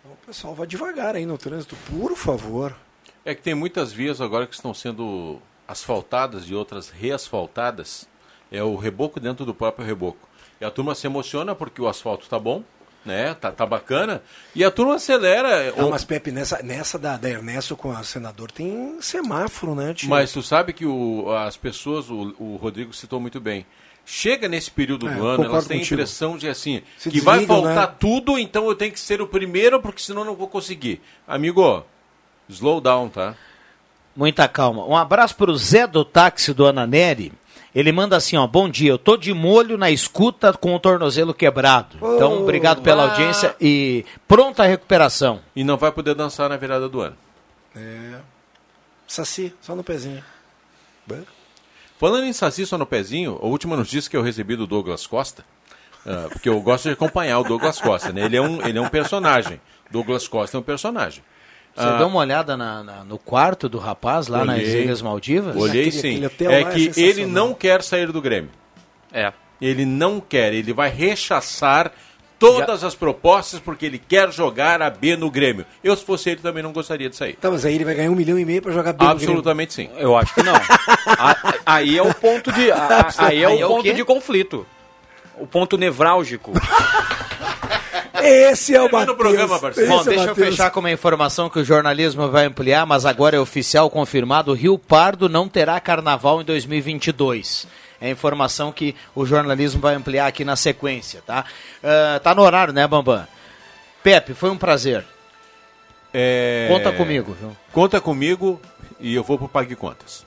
Então, o pessoal vai devagar aí no trânsito, por favor. É que tem muitas vias agora que estão sendo asfaltadas e outras reasfaltadas. É o reboco dentro do próprio reboco. E a turma se emociona porque o asfalto tá bom, né? Tá, tá bacana. E a turma acelera. Não, Ou- mas Pepe, nessa, nessa da, da Ernesto com a senadora tem semáforo, né, tio? Mas tu sabe que o, as pessoas, o, o Rodrigo citou muito bem. Chega nesse período É, do ano, elas têm a impressão de assim, Se que vai desligam, faltar né? tudo, então eu tenho que ser o primeiro, porque senão eu não vou conseguir. Amigo, slow down, tá? Muita calma. Um abraço para o Zé do táxi do Ananeri. Ele manda assim, ó, bom dia, eu tô de molho na escuta com o tornozelo quebrado. Então, obrigado pela ah. audiência e pronta recuperação. E não vai poder dançar na virada do ano. É. Saci, só no pezinho. Falando em Saci só no pezinho, a última notícia que eu recebi do Douglas Costa, ah, porque eu gosto de acompanhar o Douglas Costa, né? Ele é um, ele é um personagem. Douglas Costa é um personagem. Você Ah, deu uma olhada na- na- no quarto do rapaz lá nas Olhei. Ilhas Maldivas? Olhei sim. É que ele não quer sair do Grêmio. É. Ele não quer, ele vai rechaçar todas as propostas porque ele quer jogar a B no Grêmio. Eu, se fosse ele, também não gostaria de sair. Tá, mas aí ele vai ganhar um milhão e meio pra jogar no Absolutamente sim. Eu acho que não. A- aí é o ponto de. a- aí é Aí é o o ponto quê? de conflito. O ponto nevrálgico. Esse é o Matheus. programa, parceiro. Bom, Esse é deixa eu Matheus. fechar com uma informação que o jornalismo vai ampliar, mas agora é oficial confirmado, Rio Pardo não terá carnaval em 2022. É a informação que o jornalismo vai ampliar aqui na sequência, tá? Ah, tá no horário, né, Bambam? Pepe, foi um prazer. É, Conta comigo, viu? Conta comigo e eu vou pro Pague Contas.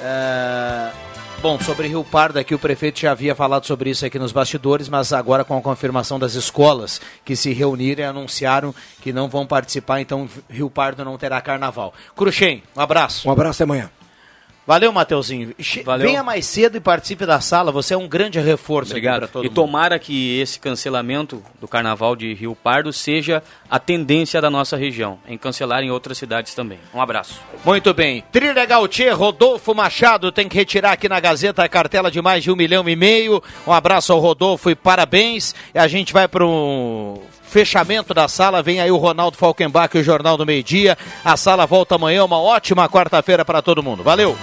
É, Bom, sobre Rio Pardo aqui, o prefeito já havia falado sobre isso aqui nos bastidores, mas agora com a confirmação das escolas que se reuniram e anunciaram que não vão participar, então Rio Pardo não terá carnaval. Cruxem, um abraço. Um abraço, até amanhã. Valeu, Mateuzinho. Valeu. Venha mais cedo e participe da sala, você é um grande reforço para todo E mundo. tomara que esse cancelamento do carnaval de Rio Pardo seja a tendência da nossa região, em cancelar em outras cidades também. Um abraço. Muito bem. Trilha Gautier, Rodolfo Machado tem que retirar aqui na Gazeta a cartela de mais de um milhão e meio. Um abraço ao Rodolfo e parabéns. E a gente vai para o fechamento da sala. Vem aí o Ronaldo Falkenbach e o Jornal do Meio Dia. A sala volta amanhã. Uma ótima quarta-feira para todo mundo. Valeu!